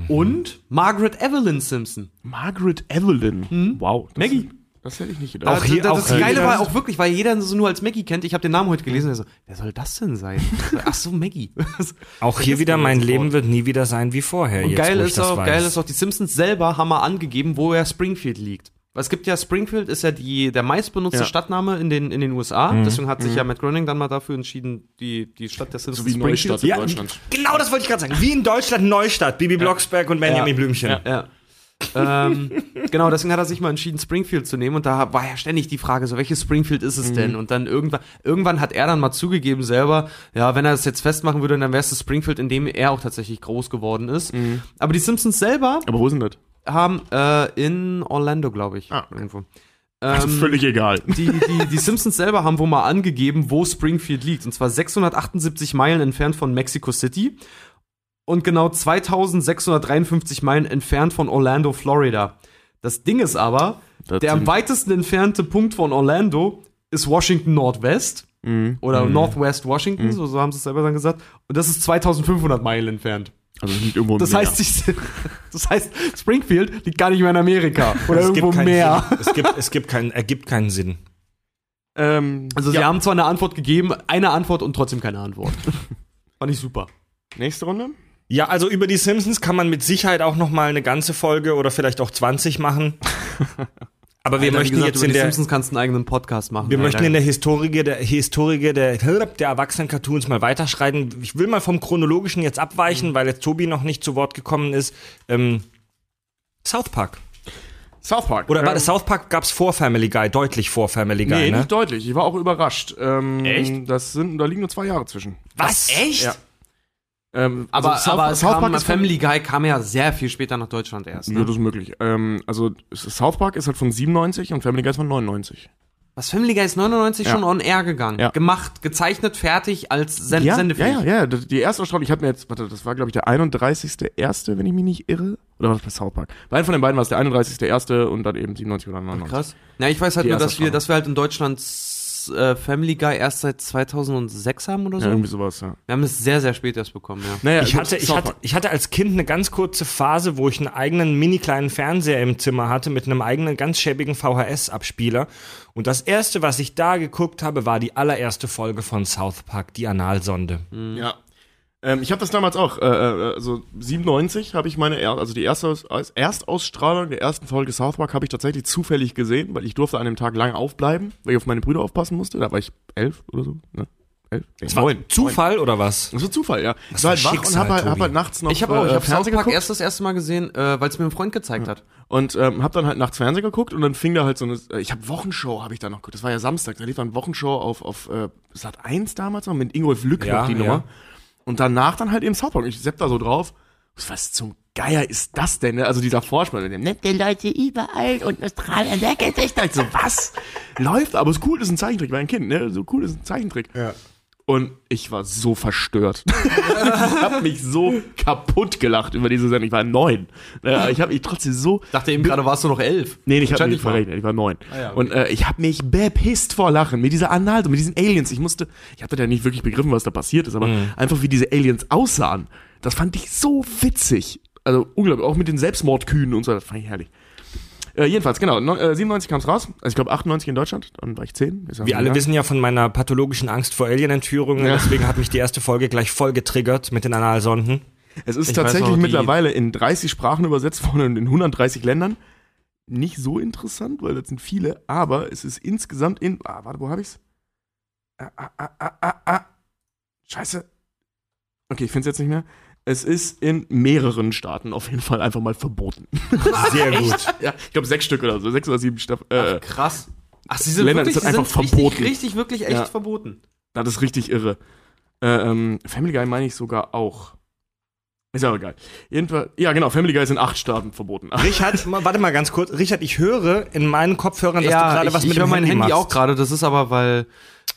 Und Margaret Evelyn Simpson. Margaret Evelyn. Wow. Das, Maggie. Das hätte ich nicht gedacht. Auch hier- das, auch das hier Geile war auch wirklich, weil jeder so nur als Maggie kennt. Ich habe den Namen heute gelesen. Er so, wer soll das denn sein? Ach so, Maggie. Auch hier wieder, mein. Leben wird nie wieder sein wie vorher. Und jetzt, geil ist, das auch, geil ist auch, die Simpsons selber haben mal angegeben, wo ja Springfield liegt. Weil es gibt ja, Springfield ist ja die, der meistbenutzte Ja. Stadtname in den, in den USA. Mhm. Deswegen hat sich ja Matt Groening dann mal dafür entschieden, die, die Stadt der Simpsons So wie Neustadt in Deutschland. Genau das wollte ich gerade sagen. Wie in Deutschland Neustadt, Bibi Blocksberg und Benjamin Blümchen. Ja. ja. ähm, genau, deswegen hat er sich mal entschieden, Springfield zu nehmen. Und da war ja ständig die Frage, so welches Springfield ist es denn? Und dann irgendwann, irgendwann hat er dann mal zugegeben selber, ja, wenn er das jetzt festmachen würde, dann wäre es das Springfield, in dem er auch tatsächlich groß geworden ist. Aber die Simpsons selber Aber wo sind das? Haben äh, in Orlando, glaube ich, Ah, irgendwo. Also Ähm, völlig egal. die, die, die Simpsons selber haben wohl mal angegeben, wo Springfield liegt. Und zwar 678 Meilen entfernt von Mexico City und genau 2653 Meilen entfernt von Orlando, Florida. Das Ding ist aber, Das der am weitesten entfernte Punkt von Orlando ist Washington Nordwest Mhm. oder Northwest Washington, so, so haben sie es selber dann gesagt. Und das ist 2500 Meilen entfernt. Also liegt irgendwo im Das Meer. heißt, ich, das heißt, Springfield liegt gar nicht mehr in Amerika oder Es irgendwo gibt keinen mehr. Sinn. Es gibt, es gibt keinen, ergibt keinen Sinn. ähm, Also sie ja. haben zwar eine Antwort gegeben, eine Antwort und trotzdem keine Antwort. Fand ich super. Nächste Runde? Ja, also über die Simpsons kann man mit Sicherheit auch noch mal eine ganze Folge oder vielleicht auch 20 machen. Aber wir Alter, möchten gesagt, jetzt in der Simpsons kannst du einen eigenen Podcast machen. wir Alter. möchten in der Historie der Historie der der erwachsenen Cartoons mal weiterschreiten. Ich will mal vom chronologischen jetzt abweichen, weil jetzt Tobi noch nicht zu Wort gekommen ist. Ähm, South Park. South Park. Oder war Ähm, das South Park gab's vor Family Guy, deutlich vor Family Guy, Nee, ne? nicht deutlich. Ich war auch überrascht. Ähm, Echt? Das sind, da liegen nur zwei Jahre zwischen. Was? Echt? Ja. Ähm, aber, also aber South, South kam, Park Family Guy kam ja sehr viel später nach Deutschland erst. Ja, Ne? das ist möglich. Ähm, also South Park ist halt von 97 und Family Guy ist von 99. Was Family Guy ist 99 Ja. schon on air gegangen. Ja. Gemacht, gezeichnet, fertig als Sen ja, ja, sendefähig. ja, ja. Das- Die erste Ausstrahlung, ich habe mir jetzt, warte, das war glaube ich der 31.1., wenn ich mich nicht irre. Oder war das bei South Park? Bei einem von den beiden war es der 31.1. und dann eben 97 oder 99. Krass. Ja, ich weiß halt Die nur, dass wir, dass wir halt in Deutschland äh, Family Guy erst seit 2006 haben oder so. Ja, irgendwie sowas, ja. wir haben es sehr, sehr spät erst bekommen, ja. Naja, Ich hatte, ich, hatte, ich hatte als Kind eine ganz kurze Phase, wo ich einen eigenen mini kleinen Fernseher im Zimmer hatte mit einem eigenen ganz schäbigen VHS-Abspieler. Und das erste, was ich da geguckt habe, war die allererste Folge von South Park, die Analsonde. Ja. Ähm, ich habe das damals auch, äh, äh, also 97 habe ich meine, er also die erste Erstausstrahlung der ersten Folge South Park habe ich tatsächlich zufällig gesehen, weil ich durfte an dem Tag lange aufbleiben, weil ich auf meine Brüder aufpassen musste. Da war ich elf oder so, ne? Elf? Das war Zufall oder was? Das war Zufall, ja. Ich war halt wach Schicksal, und habe halt, hab halt nachts noch Ich habe auch, ich äh, habe South Fernsehen geguckt erst das erste Mal gesehen, äh, weil es mir ein Freund gezeigt hat. und ähm, habe dann halt nachts Fernsehen geguckt und dann fing da halt so eine, äh, ich habe Wochenshow habe ich da noch geguckt. Das war ja Samstag, da lief dann Wochenshow auf auf äh, Sat 1 damals noch mit Ingolf Lück Ja, noch die ja. Nummer. Und danach dann halt eben South Park. Und ich sepp da so drauf. Was zum Geier ist das denn? Ne? Also dieser Vorspann, mit dem nette Leute überall und Australien der Gesichter. Ich so, was? Läuft, aber ist cool, ist ein Zeichentrick, war ein Kind, ne? So cool ist ein Zeichentrick. Ja. Und ich war so verstört. ich habe mich so kaputt gelacht über diese Sendung. Ich war neun. Äh, Ich habe mich trotzdem so Dachte eben gerade, warst du noch elf. Nee, ich habe nicht verrechnet, ich war neun. Ah ja, okay. Und äh, ich habe mich bepisst vor Lachen mit dieser Analdo, mit diesen Aliens. Ich musste, ich hatte ja nicht wirklich begriffen, was da passiert ist, aber Mhm. einfach wie diese Aliens aussahen, das fand ich so witzig. Also unglaublich, auch mit den Selbstmordkühen und so, das fand ich herrlich. Äh, jedenfalls, genau, neun- äh, 97 kam es raus. Also ich glaube 98 in Deutschland, dann war ich 10. Ist ja Wir alle wissen ja von meiner pathologischen Angst vor Alien-Entführungen, Ja. deswegen hat mich die erste Folge gleich voll getriggert mit den Analsonden. Es ist Ich tatsächlich noch, mittlerweile in 30 Sprachen übersetzt worden und in 130 Ländern. Nicht so interessant, weil das sind viele, aber es ist insgesamt in. Ah, warte, wo hab ich's? Ah, ah, ah, ah, ah, ah. Scheiße. Okay, ich find's jetzt nicht mehr. Es ist in mehreren Staaten auf jeden Fall einfach mal verboten. Sehr gut. ja, ich glaube sechs Stück oder so, sechs oder sieben Staff äh, Krass. Ach, sie sind Ländern wirklich, einfach sind verboten. Richtig, richtig, wirklich echt Ja. verboten. Das ist richtig irre. Äh, ähm, Family Guy meine ich sogar auch. Ist aber egal. Jedenfalls, ja genau, Family Guy ist in acht Staaten verboten. Richard, warte mal ganz kurz. Richard, ich höre in meinen Kopfhörern, dass du ja, gerade ich, was ich mit höre dem mein Handy, Handy machst. auch gerade. Das ist aber, weil,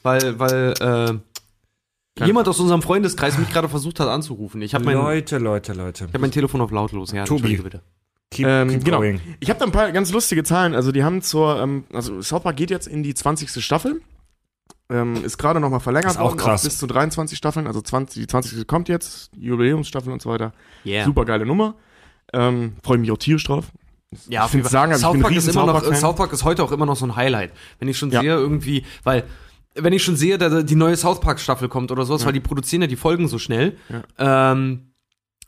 weil, weil, äh, jemand aus unserem Freundeskreis mich gerade versucht hat anzurufen. Ich habe mein, ich Leute, Leute, Leute. hab mein Telefon auf lautlos. Ja, Tobi. bitte. Keep, Ähm, keep genau. going. Ich habe da ein paar ganz lustige Zahlen. Also die haben zur, ähm, also South Park geht jetzt in die 20. Staffel. Ähm, ist gerade nochmal verlängert Ist auch worden krass. bis zu 23 Staffeln. Also 20, die 20. kommt jetzt, Jubiläumsstaffel und so weiter. Yeah. Super geile Nummer. Ähm, Freue mich auch tierisch drauf. Ja, ich finde sagen, ich South Park ist immer South noch. South Park ist heute auch immer noch so ein Highlight. Wenn ich schon Ja. sehe irgendwie, weil wenn ich schon sehe, dass die neue South Park Staffel kommt oder sowas, weil die produzieren ja die Folgen so schnell. Ähm,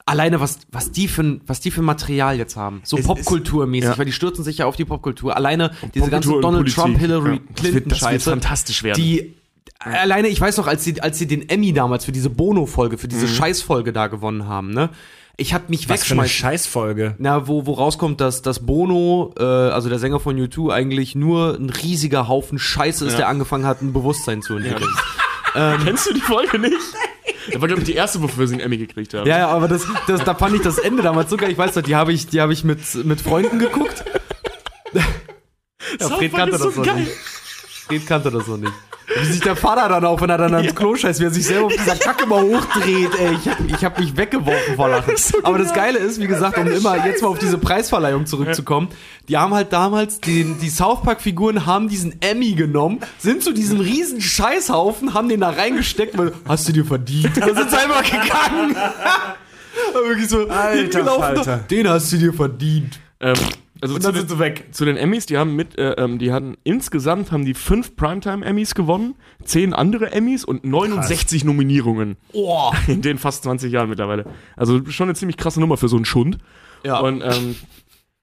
alleine was was die für ein- was die für Material jetzt haben, so Popkulturmäßig, ja. weil die stürzen sich ja auf die Popkultur. Alleine diese ganze Popkultur und Donald. Trump, Hillary Ja, das wird- Clinton das Scheiße, fantastisch werden. die alleine ich weiß noch, als sie als sie den Emmy damals für diese Bono Folge, für diese Scheißfolge da gewonnen haben, ne? Ich hab mich Was für eine Scheißfolge. na, wo, wo rauskommt, dass, dass Bono, äh, also der Sänger von U2, eigentlich nur ein riesiger Haufen Scheiße ist, Ja. der angefangen hat, ein Bewusstsein zu entwickeln. Kennst du die Folge nicht? Das war, glaube ich, die erste, wofür sie einen Emmy gekriegt haben. Ja, ja, aber das, das, da fand ich das Ende damals so geil. Ich weiß noch, die habe ich, die habe ich mit, mit Freunden geguckt. ja, Fred kannte das so geil. nicht. Fred kannte das so nicht. Wie sich der Vater dann auch, wenn er dann ans Klo scheißt, wie er sich selber auf dieser Kacke mal hochdreht, ey. Ich hab, ich hab mich weggeworfen vor Lachen. Aber das Geile ist, wie gesagt, um immer jetzt mal auf diese Preisverleihung zurückzukommen, die haben halt damals, den, die South Park-Figuren haben diesen Emmy genommen, sind zu diesem riesen Scheißhaufen, haben den da reingesteckt, weil, hast du dir verdient. Da sind sie einfach gegangen. Wirklich so, Alter Falter. den hast du dir verdient. Ähm, also Und zu dann den, sind sie weg. zu den Emmys, die haben mit, äh, ähm, die hatten insgesamt haben die fünf Primetime-Emmys gewonnen, zehn andere Emmys und 69 Nominierungen Oh. in den fast 20 Jahren mittlerweile. Also schon eine ziemlich krasse Nummer für so einen Schund. Ja. Und ähm,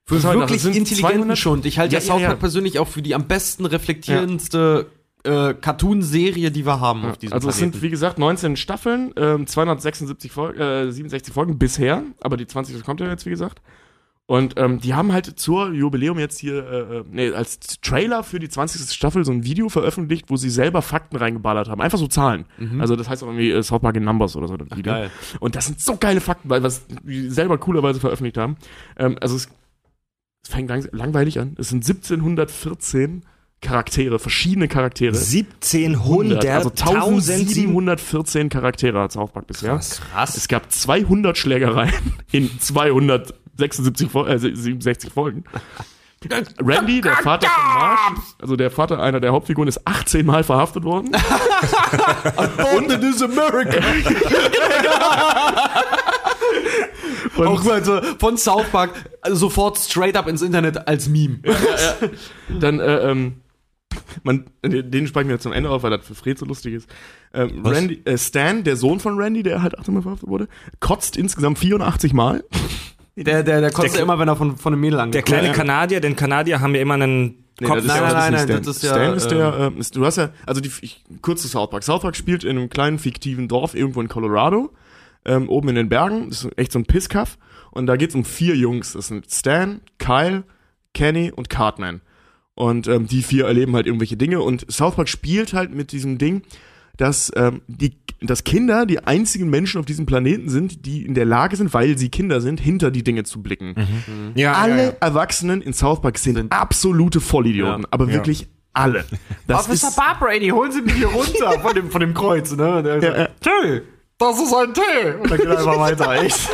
Für das? wirklich Das intelligenten 200 Schund. Ich halte ja, Ja, South ja, Park ja. persönlich auch für die am besten reflektierendste äh, Cartoon-Serie, die wir haben auf diesem also es Planeten. sind, wie gesagt, 19 Staffeln, ähm, 276 Folgen, äh, 67 Folgen bisher, aber die 20. kommt ja jetzt, wie gesagt. Und ähm, die haben halt zur Jubiläum jetzt hier, äh, äh nee, als Trailer für die 20. Staffel so ein Video veröffentlicht, wo sie selber Fakten reingeballert haben. Einfach so Zahlen. Mhm. Also das heißt auch irgendwie äh, South Park in Numbers oder so. Das Geil. Und das sind so geile Fakten, weil was die selber coolerweise veröffentlicht haben. Ähm, also es, es fängt lang, langweilig an. Es sind 1714 Charaktere, verschiedene Charaktere. 1700, also, also 1714 Charaktere hat South Park bisher. Krass, krass. Es gab 200 Schlägereien in 200 76, äh, 67 Folgen. Randy, der Vater von Marsh, also der Vater einer der Hauptfiguren, ist 18 Mal verhaftet worden. Und in America. Und auch also von South Park also sofort straight up ins Internet als Meme. Ja, ja, ja. Dann, äh, ähm, man, den sprechen wir zum Ende auf, weil das für Fred so lustig ist. Ähm, Randy, äh, Stan, der Sohn von Randy, der halt 18 Mal verhaftet wurde, kotzt insgesamt 84 Mal. Der, der, der kotzt Der- ja immer, wenn er von, von einem Mädel Der angekommen kleine Ja. Kanadier, denn Kanadier haben ja immer einen Kopf. das ist Nein, nein, das ist nein, nein, Stan. das ist ja, Stan ist der, ähm, ähm, ist, du hast ja, also die, ich, kurz zu South Park. South Park spielt in einem kleinen fiktiven Dorf irgendwo in Colorado, ähm, oben in den Bergen. Das ist echt so ein Pisskaff. Und da geht's um vier Jungs. Das sind Stan, Kyle, Kenny und Cartman. Und ähm, die vier erleben halt irgendwelche Dinge. Und South Park spielt halt mit diesem Ding, dass, ähm, die, dass Kinder die einzigen Menschen auf diesem Planeten sind, die in der Lage sind, weil sie Kinder sind, hinter die Dinge zu blicken Ja, alle ja, ja. Erwachsenen in South Park sind, absolute Vollidioten, Ja. aber Ja. wirklich alle. Das Officer ist, Barbrady, holen Sie mich hier runter von dem, von dem Kreuz, ne? Und er sagt, Tee, das ist ein Tee. Und dann geht er einfach weiter, echt.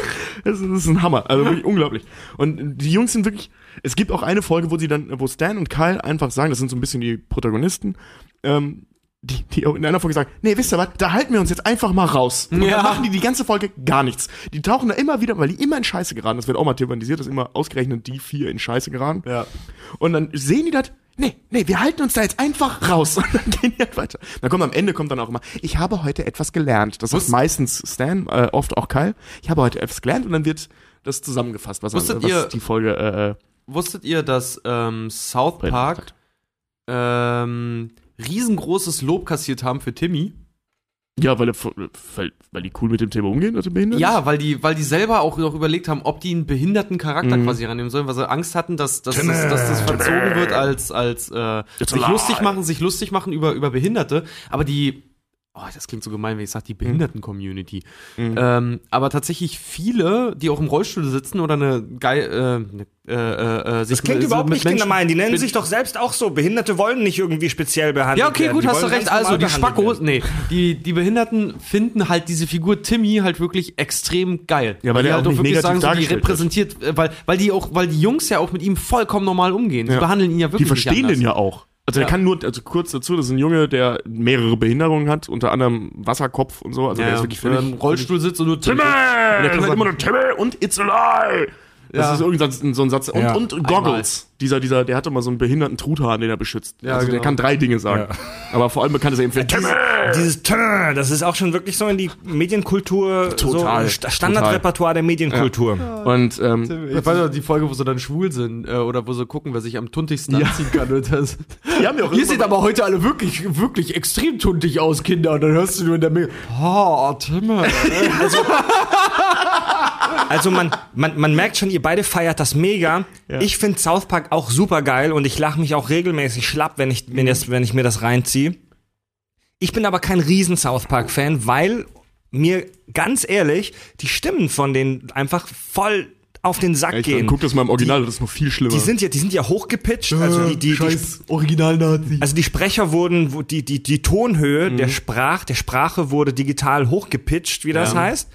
das ist, das ist ein Hammer. Also wirklich unglaublich. Und die Jungs sind wirklich. Es gibt auch eine Folge, wo sie dann, wo Stan und Kyle einfach sagen, das sind so ein bisschen die Protagonisten, ähm, die, die in einer Folge sagen, nee, wisst ihr was, da halten wir uns jetzt einfach mal raus. Und Ja. dann machen die die ganze Folge gar nichts. Die tauchen da immer wieder, weil die immer in Scheiße geraten. Das wird auch mal thematisiert, dass immer ausgerechnet die vier in Scheiße geraten. Ja. Und dann sehen die das, nee, nee, wir halten uns da jetzt einfach raus. Und dann gehen die halt weiter. Dann kommt am Ende kommt dann auch immer, ich habe heute etwas gelernt. Das ist meistens Stan, äh, oft auch Kyle. Ich habe heute etwas gelernt und dann wird das zusammengefasst, was, Wusstet was ihr- die Folge äh, äh, Wusstet ihr, dass ähm, South Park ähm, riesengroßes Lob kassiert haben für Timmy? Ja, weil, er, weil, weil die cool mit dem Thema umgehen, er behindert Ja, weil die, weil die selber auch noch überlegt haben, ob die einen behinderten Charakter Mhm. quasi rannehmen sollen, weil sie Angst hatten, dass, dass, Timmy, dass, dass das verzogen Timmy. wird als, als äh, It's sich alive. lustig machen, sich lustig machen über, über Behinderte. Aber die, oh, das klingt so gemein, wenn ich sage, die Behinderten-Community. Mhm. Ähm, aber tatsächlich viele, die auch im Rollstuhl sitzen oder eine geil, äh, äh, äh, äh, sich Das klingt mit- überhaupt mit nicht Menschen- gemein. Die nennen sich doch selbst auch so. Behinderte wollen nicht irgendwie speziell behandelt Ja, okay, werden. gut, Die hast du recht. Also, die Spackos, werden. nee, die, die Behinderten finden halt diese Figur Timmy halt wirklich extrem geil. Ja, weil die der halt auch negativ sagen, so, die repräsentiert, äh, weil, weil die auch, weil die Jungs ja auch mit ihm vollkommen normal umgehen. Sie Ja. behandeln ihn ja Die wirklich verstehen nicht den ja auch. Also der Ja. kann nur, also kurz dazu, das ist ein Junge, der mehrere Behinderungen hat, unter anderem Wasserkopf und so. Also der ist wirklich völlig, Rollstuhl sitzt und nur Timmy! Und der kann halt immer nur Timmy und It's a lie! Das ist irgendein so ein Satz. Und, Ja. und Goggles. Dieser, dieser, der hatte mal so einen behinderten Truthahn, den er beschützt. Ja, also der genau. kann drei Dinge sagen. Aber vor allem bekannt ist er eben für Timmy! Dieses Tö, das ist auch schon wirklich so in die Medienkultur, Total, so Sta- Standardrepertoire der Medienkultur. Und ähm, Ich weiß noch, die Folge, wo sie dann schwul sind, äh, oder wo sie gucken, wer sich am tuntigsten anziehen kann. Und das, die haben ja auch Ihr seht aber heute alle wirklich, wirklich extrem tuntig aus, Kinder. Und dann hörst du nur in der Mail, oh, Timmy. Also man, man, man merkt schon, ihr beide feiert das mega. Ich finde South Park auch super geil und ich lache mich auch regelmäßig schlapp, wenn ich, wenn, das, wenn ich mir das reinziehe. Ich bin aber kein riesen South Park Fan, weil mir ganz ehrlich die Stimmen von denen einfach voll auf den Sack ich gehen. guck das mal im Original, das ist noch viel schlimmer. Die sind ja, die sind ja hochgepitcht, also die, die, die, Original-Nazi. also die Sprecher wurden, die, die, die Tonhöhe Mhm. der Sprach, der Sprache wurde digital hochgepitcht, wie das Ja. heißt.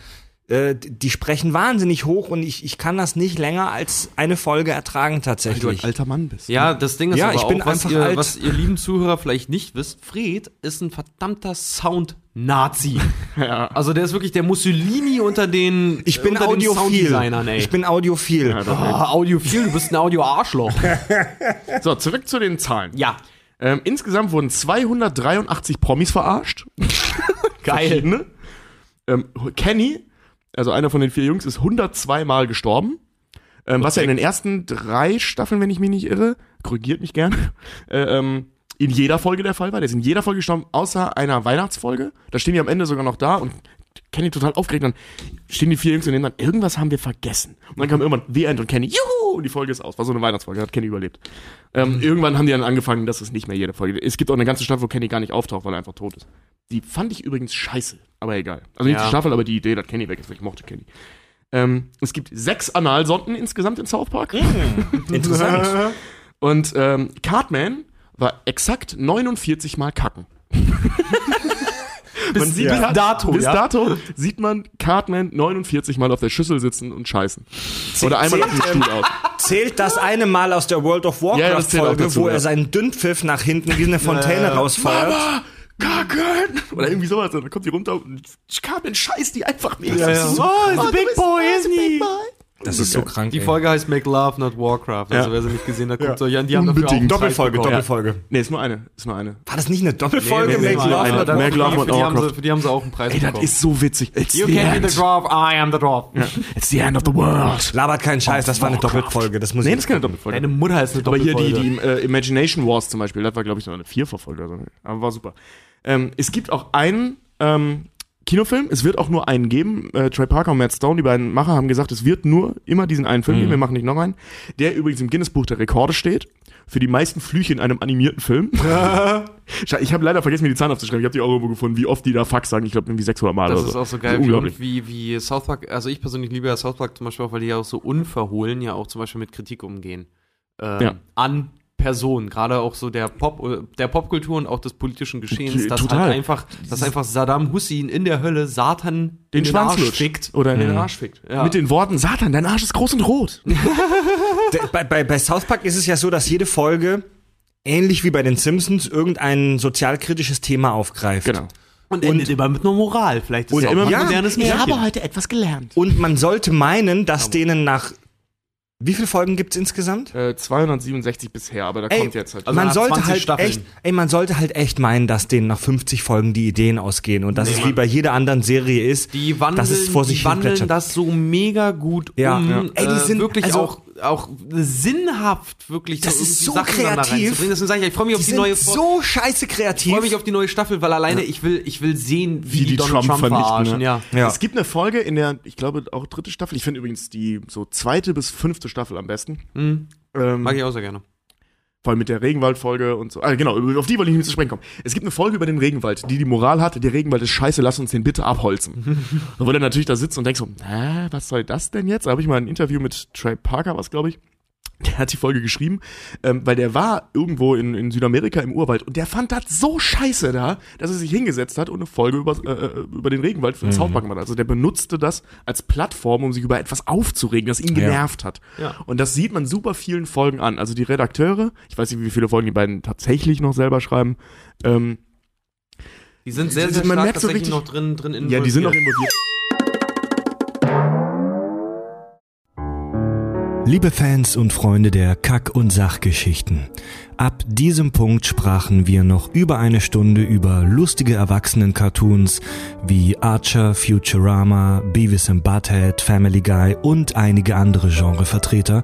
Äh, die sprechen wahnsinnig hoch und ich, ich kann das nicht länger als eine Folge ertragen weil du ein tatsächlich. alter Mann bist. Ja, das Ding ist Ja, aber ich bin auch, was einfach ihr, alt. was ihr lieben Zuhörer vielleicht nicht wisst, Fred ist ein verdammter Sound-Nazi. Ja. Also der ist wirklich der Mussolini unter den Ich bin audiophil. Ich bin audiophil. Ja. Ah, Audiophil, du bist ein Audio-Arschloch. So, zurück zu den Zahlen. ja, Ähm, insgesamt wurden 283 Promis verarscht. geil. Ähm, Kenny, also einer von den vier Jungs, ist 102 Mal gestorben. Ähm, was ja in den ersten drei Staffeln, wenn ich mich nicht irre, korrigiert mich gern, äh, ähm, in jeder Folge der Fall war. Der ist in jeder Folge gestorben, außer einer Weihnachtsfolge. Da stehen die am Ende sogar noch da und Kenny total aufgeregt. Dann stehen die vier Jungs und nehmen dann, irgendwas haben wir vergessen. Und dann kam irgendwann The End und Kenny, juhu, und die Folge ist aus. War so eine Weihnachtsfolge, hat Kenny überlebt. Ähm, Irgendwann haben die dann angefangen, das ist nicht mehr jede Folge. Es gibt auch eine ganze Staffel, wo Kenny gar nicht auftaucht, weil er einfach tot ist. Die fand ich übrigens scheiße, aber egal. Also nicht Ja. die Staffel, aber die Idee, dass Kenny weg ist, weil ich mochte Kenny. Ähm, es gibt sechs Analsonden insgesamt in South Park. Interessant. Und ähm, Cartman war exakt 49 Mal kacken. Man sieht bis Cart- dato, bis ja? dato sieht man Cartman 49 Mal auf der Schüssel sitzen und scheißen. Oder einmal auf dem zählt, Stuhl aus. Zählt das eine Mal aus der World of Ja, Warcraft das zählt auch Folge, dazu, wo ja. er seinen Dünnpfiff nach hinten wie eine Fontäne rausfeuert? Mama, kacken! Oder irgendwie sowas. Und dann kommt die runter und Cartman scheißt die einfach nicht. Ja, ja. Das ist so, Oh, oh, big boy, oh, isn't he? Das ist so krank. Die ey. Folge heißt Make Love, Not Warcraft. Also Ja. wer sie nicht gesehen hat, guckt Ja. euch an. Die haben dafür Unbedingt. Preis Doppelfolge. Doppelfolge. Nee, ist nur eine. Ist nur eine. War das nicht eine Doppelfolge? Nee, nee, Make nee, Love nee, Not Make Love für, Not die haben sie, Warcraft. für die haben sie auch einen Preis Ey, das ist so witzig. It's You the can be the dwarf, I am the dwarf. It's the end of the world. Labert keinen Scheiß, das war eine Warcraft. Doppelfolge. Das muss Nee, das ist keine Doppelfolge. Deine Mutter ist eine Aber hier Doppelfolge. die, die äh, Imagination Wars zum Beispiel, das war, glaube ich, so eine Vierverfolge. Aber war super. Ähm, es gibt auch einen ähm, Kinofilm, es wird auch nur einen geben. Äh, Trey Parker und Matt Stone, die beiden Macher, haben gesagt, es wird nur immer diesen einen Film geben, wir machen nicht noch einen. Der übrigens im Guinness-Buch der Rekorde steht. Für die meisten Flüche in einem animierten Film. Ich habe leider vergessen, mir die Zahlen aufzuschreiben. Ich habe die auch irgendwo gefunden, wie oft die da Fuck sagen. Ich glaube, irgendwie 600 Mal Das oder ist so. auch so geil, wie, unglaublich. wie, wie South Park, also ich persönlich liebe ja South Park zum Beispiel auch, weil die ja auch so unverhohlen ja auch zum Beispiel mit Kritik umgehen. Ähm, Ja. An Person, gerade auch so der Pop, der Popkultur und auch des politischen Geschehens, dass Total. halt einfach, dass einfach Saddam Hussein in der Hölle Satan Den in Schwanz Arsch fickt. Oder in den Arsch fickt. Ja. Mit den Worten, Satan, dein Arsch ist groß und rot. Bei, bei, bei South Park ist es ja so, dass jede Folge, ähnlich wie bei den Simpsons, irgendein sozialkritisches Thema aufgreift. Genau. Und endet immer mit einer Moral. Vielleicht ist Und es auch immer ein mit- modernes Ich Märchen. heute etwas gelernt. Und man sollte meinen, dass denen nach. Wie viele Folgen gibt's insgesamt? Äh, 267 bisher, aber da Ey, kommt jetzt halt. Also man sollte 20 halt Staffeln. echt, ey, man sollte halt echt meinen, dass denen nach 50 Folgen die Ideen ausgehen und dass es wie bei jeder anderen Serie ist, Die wandeln, dass es vor sich die wandeln das so mega gut Ja, um. ja. Ey, die äh, sind- wirklich also- auch, auch sinnhaft wirklich Das so ist so Sachen da kreativ. reinzubringen. Deswegen sage ich, ich freue mich auf die die, sind neue Folge. so scheiße Ich kreativ. freue mich auf die neue Staffel, weil alleine ich will, ich will sehen, wie, Wie die, die Donald Trump Trump, vernichten, verarschen. ne? Ja. Ja. Es gibt eine Folge in der, ich glaube auch dritte Staffel, ich finde übrigens die so zweite bis fünfte Staffel am besten. Mhm. Ähm, Mag ich auch sehr gerne. Vor allem mit der Regenwald-Folge und so. Ah, genau, auf die wollte ich nicht zu sprechen kommen. Es gibt eine Folge über den Regenwald, die die Moral hat, der Regenwald ist scheiße, lass uns den bitte abholzen. und wo der natürlich da sitzt und denkt so, hä, was soll das denn jetzt? Da habe ich mal ein Interview mit Trey Parker, was glaube ich. Der hat die Folge geschrieben, ähm, weil der war irgendwo in, in Südamerika im Urwald und der fand das so scheiße da, dass er sich hingesetzt hat und eine Folge über, äh, äh, über den Regenwald für den South Park gemacht hat. Also der benutzte das als Plattform, um sich über etwas aufzuregen, das ihn genervt hat. Ja. Und das sieht man super vielen Folgen an. Also die Redakteure, ich weiß nicht, wie viele Folgen die beiden tatsächlich noch selber schreiben, ähm, Die sind sehr, sehr Man stark merkt so tatsächlich richtig- noch drin, drin ja, die sind noch involviert. involviert. Liebe Fans und Freunde der Kack- und Sachgeschichten, ab diesem Punkt sprachen wir noch über eine Stunde über lustige Erwachsenen-Cartoons wie Archer, Futurama, Beavis and Butthead, Family Guy und einige andere Genrevertreter.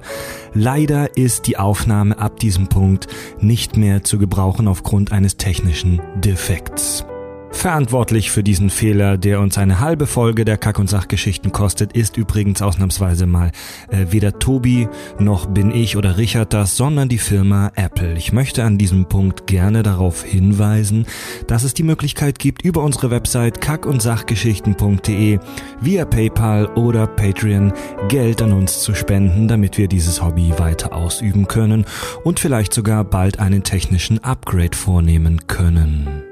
Leider ist die Aufnahme ab diesem Punkt nicht mehr zu gebrauchen aufgrund eines technischen Defekts. Verantwortlich für diesen Fehler, der uns eine halbe Folge der Kack- und Sachgeschichten kostet, ist übrigens ausnahmsweise mal äh, weder Tobi noch bin ich oder Richard das, sondern die Firma Apple. Ich möchte an diesem Punkt gerne darauf hinweisen, dass es die Möglichkeit gibt, über unsere Website kack- und sachgeschichten.de via PayPal oder Patreon Geld an uns zu spenden, damit wir dieses Hobby weiter ausüben können und vielleicht sogar bald einen technischen Upgrade vornehmen können.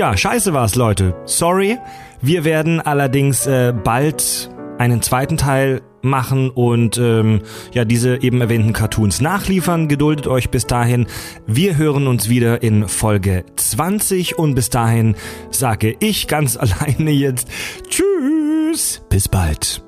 Tja, scheiße war's, Leute. Sorry. Wir werden allerdings äh, bald einen zweiten Teil machen und ähm, ja diese eben erwähnten Cartoons nachliefern. Geduldet euch bis dahin. Wir hören uns wieder in Folge 20 und bis dahin sage ich ganz alleine jetzt Tschüss. Bis bald.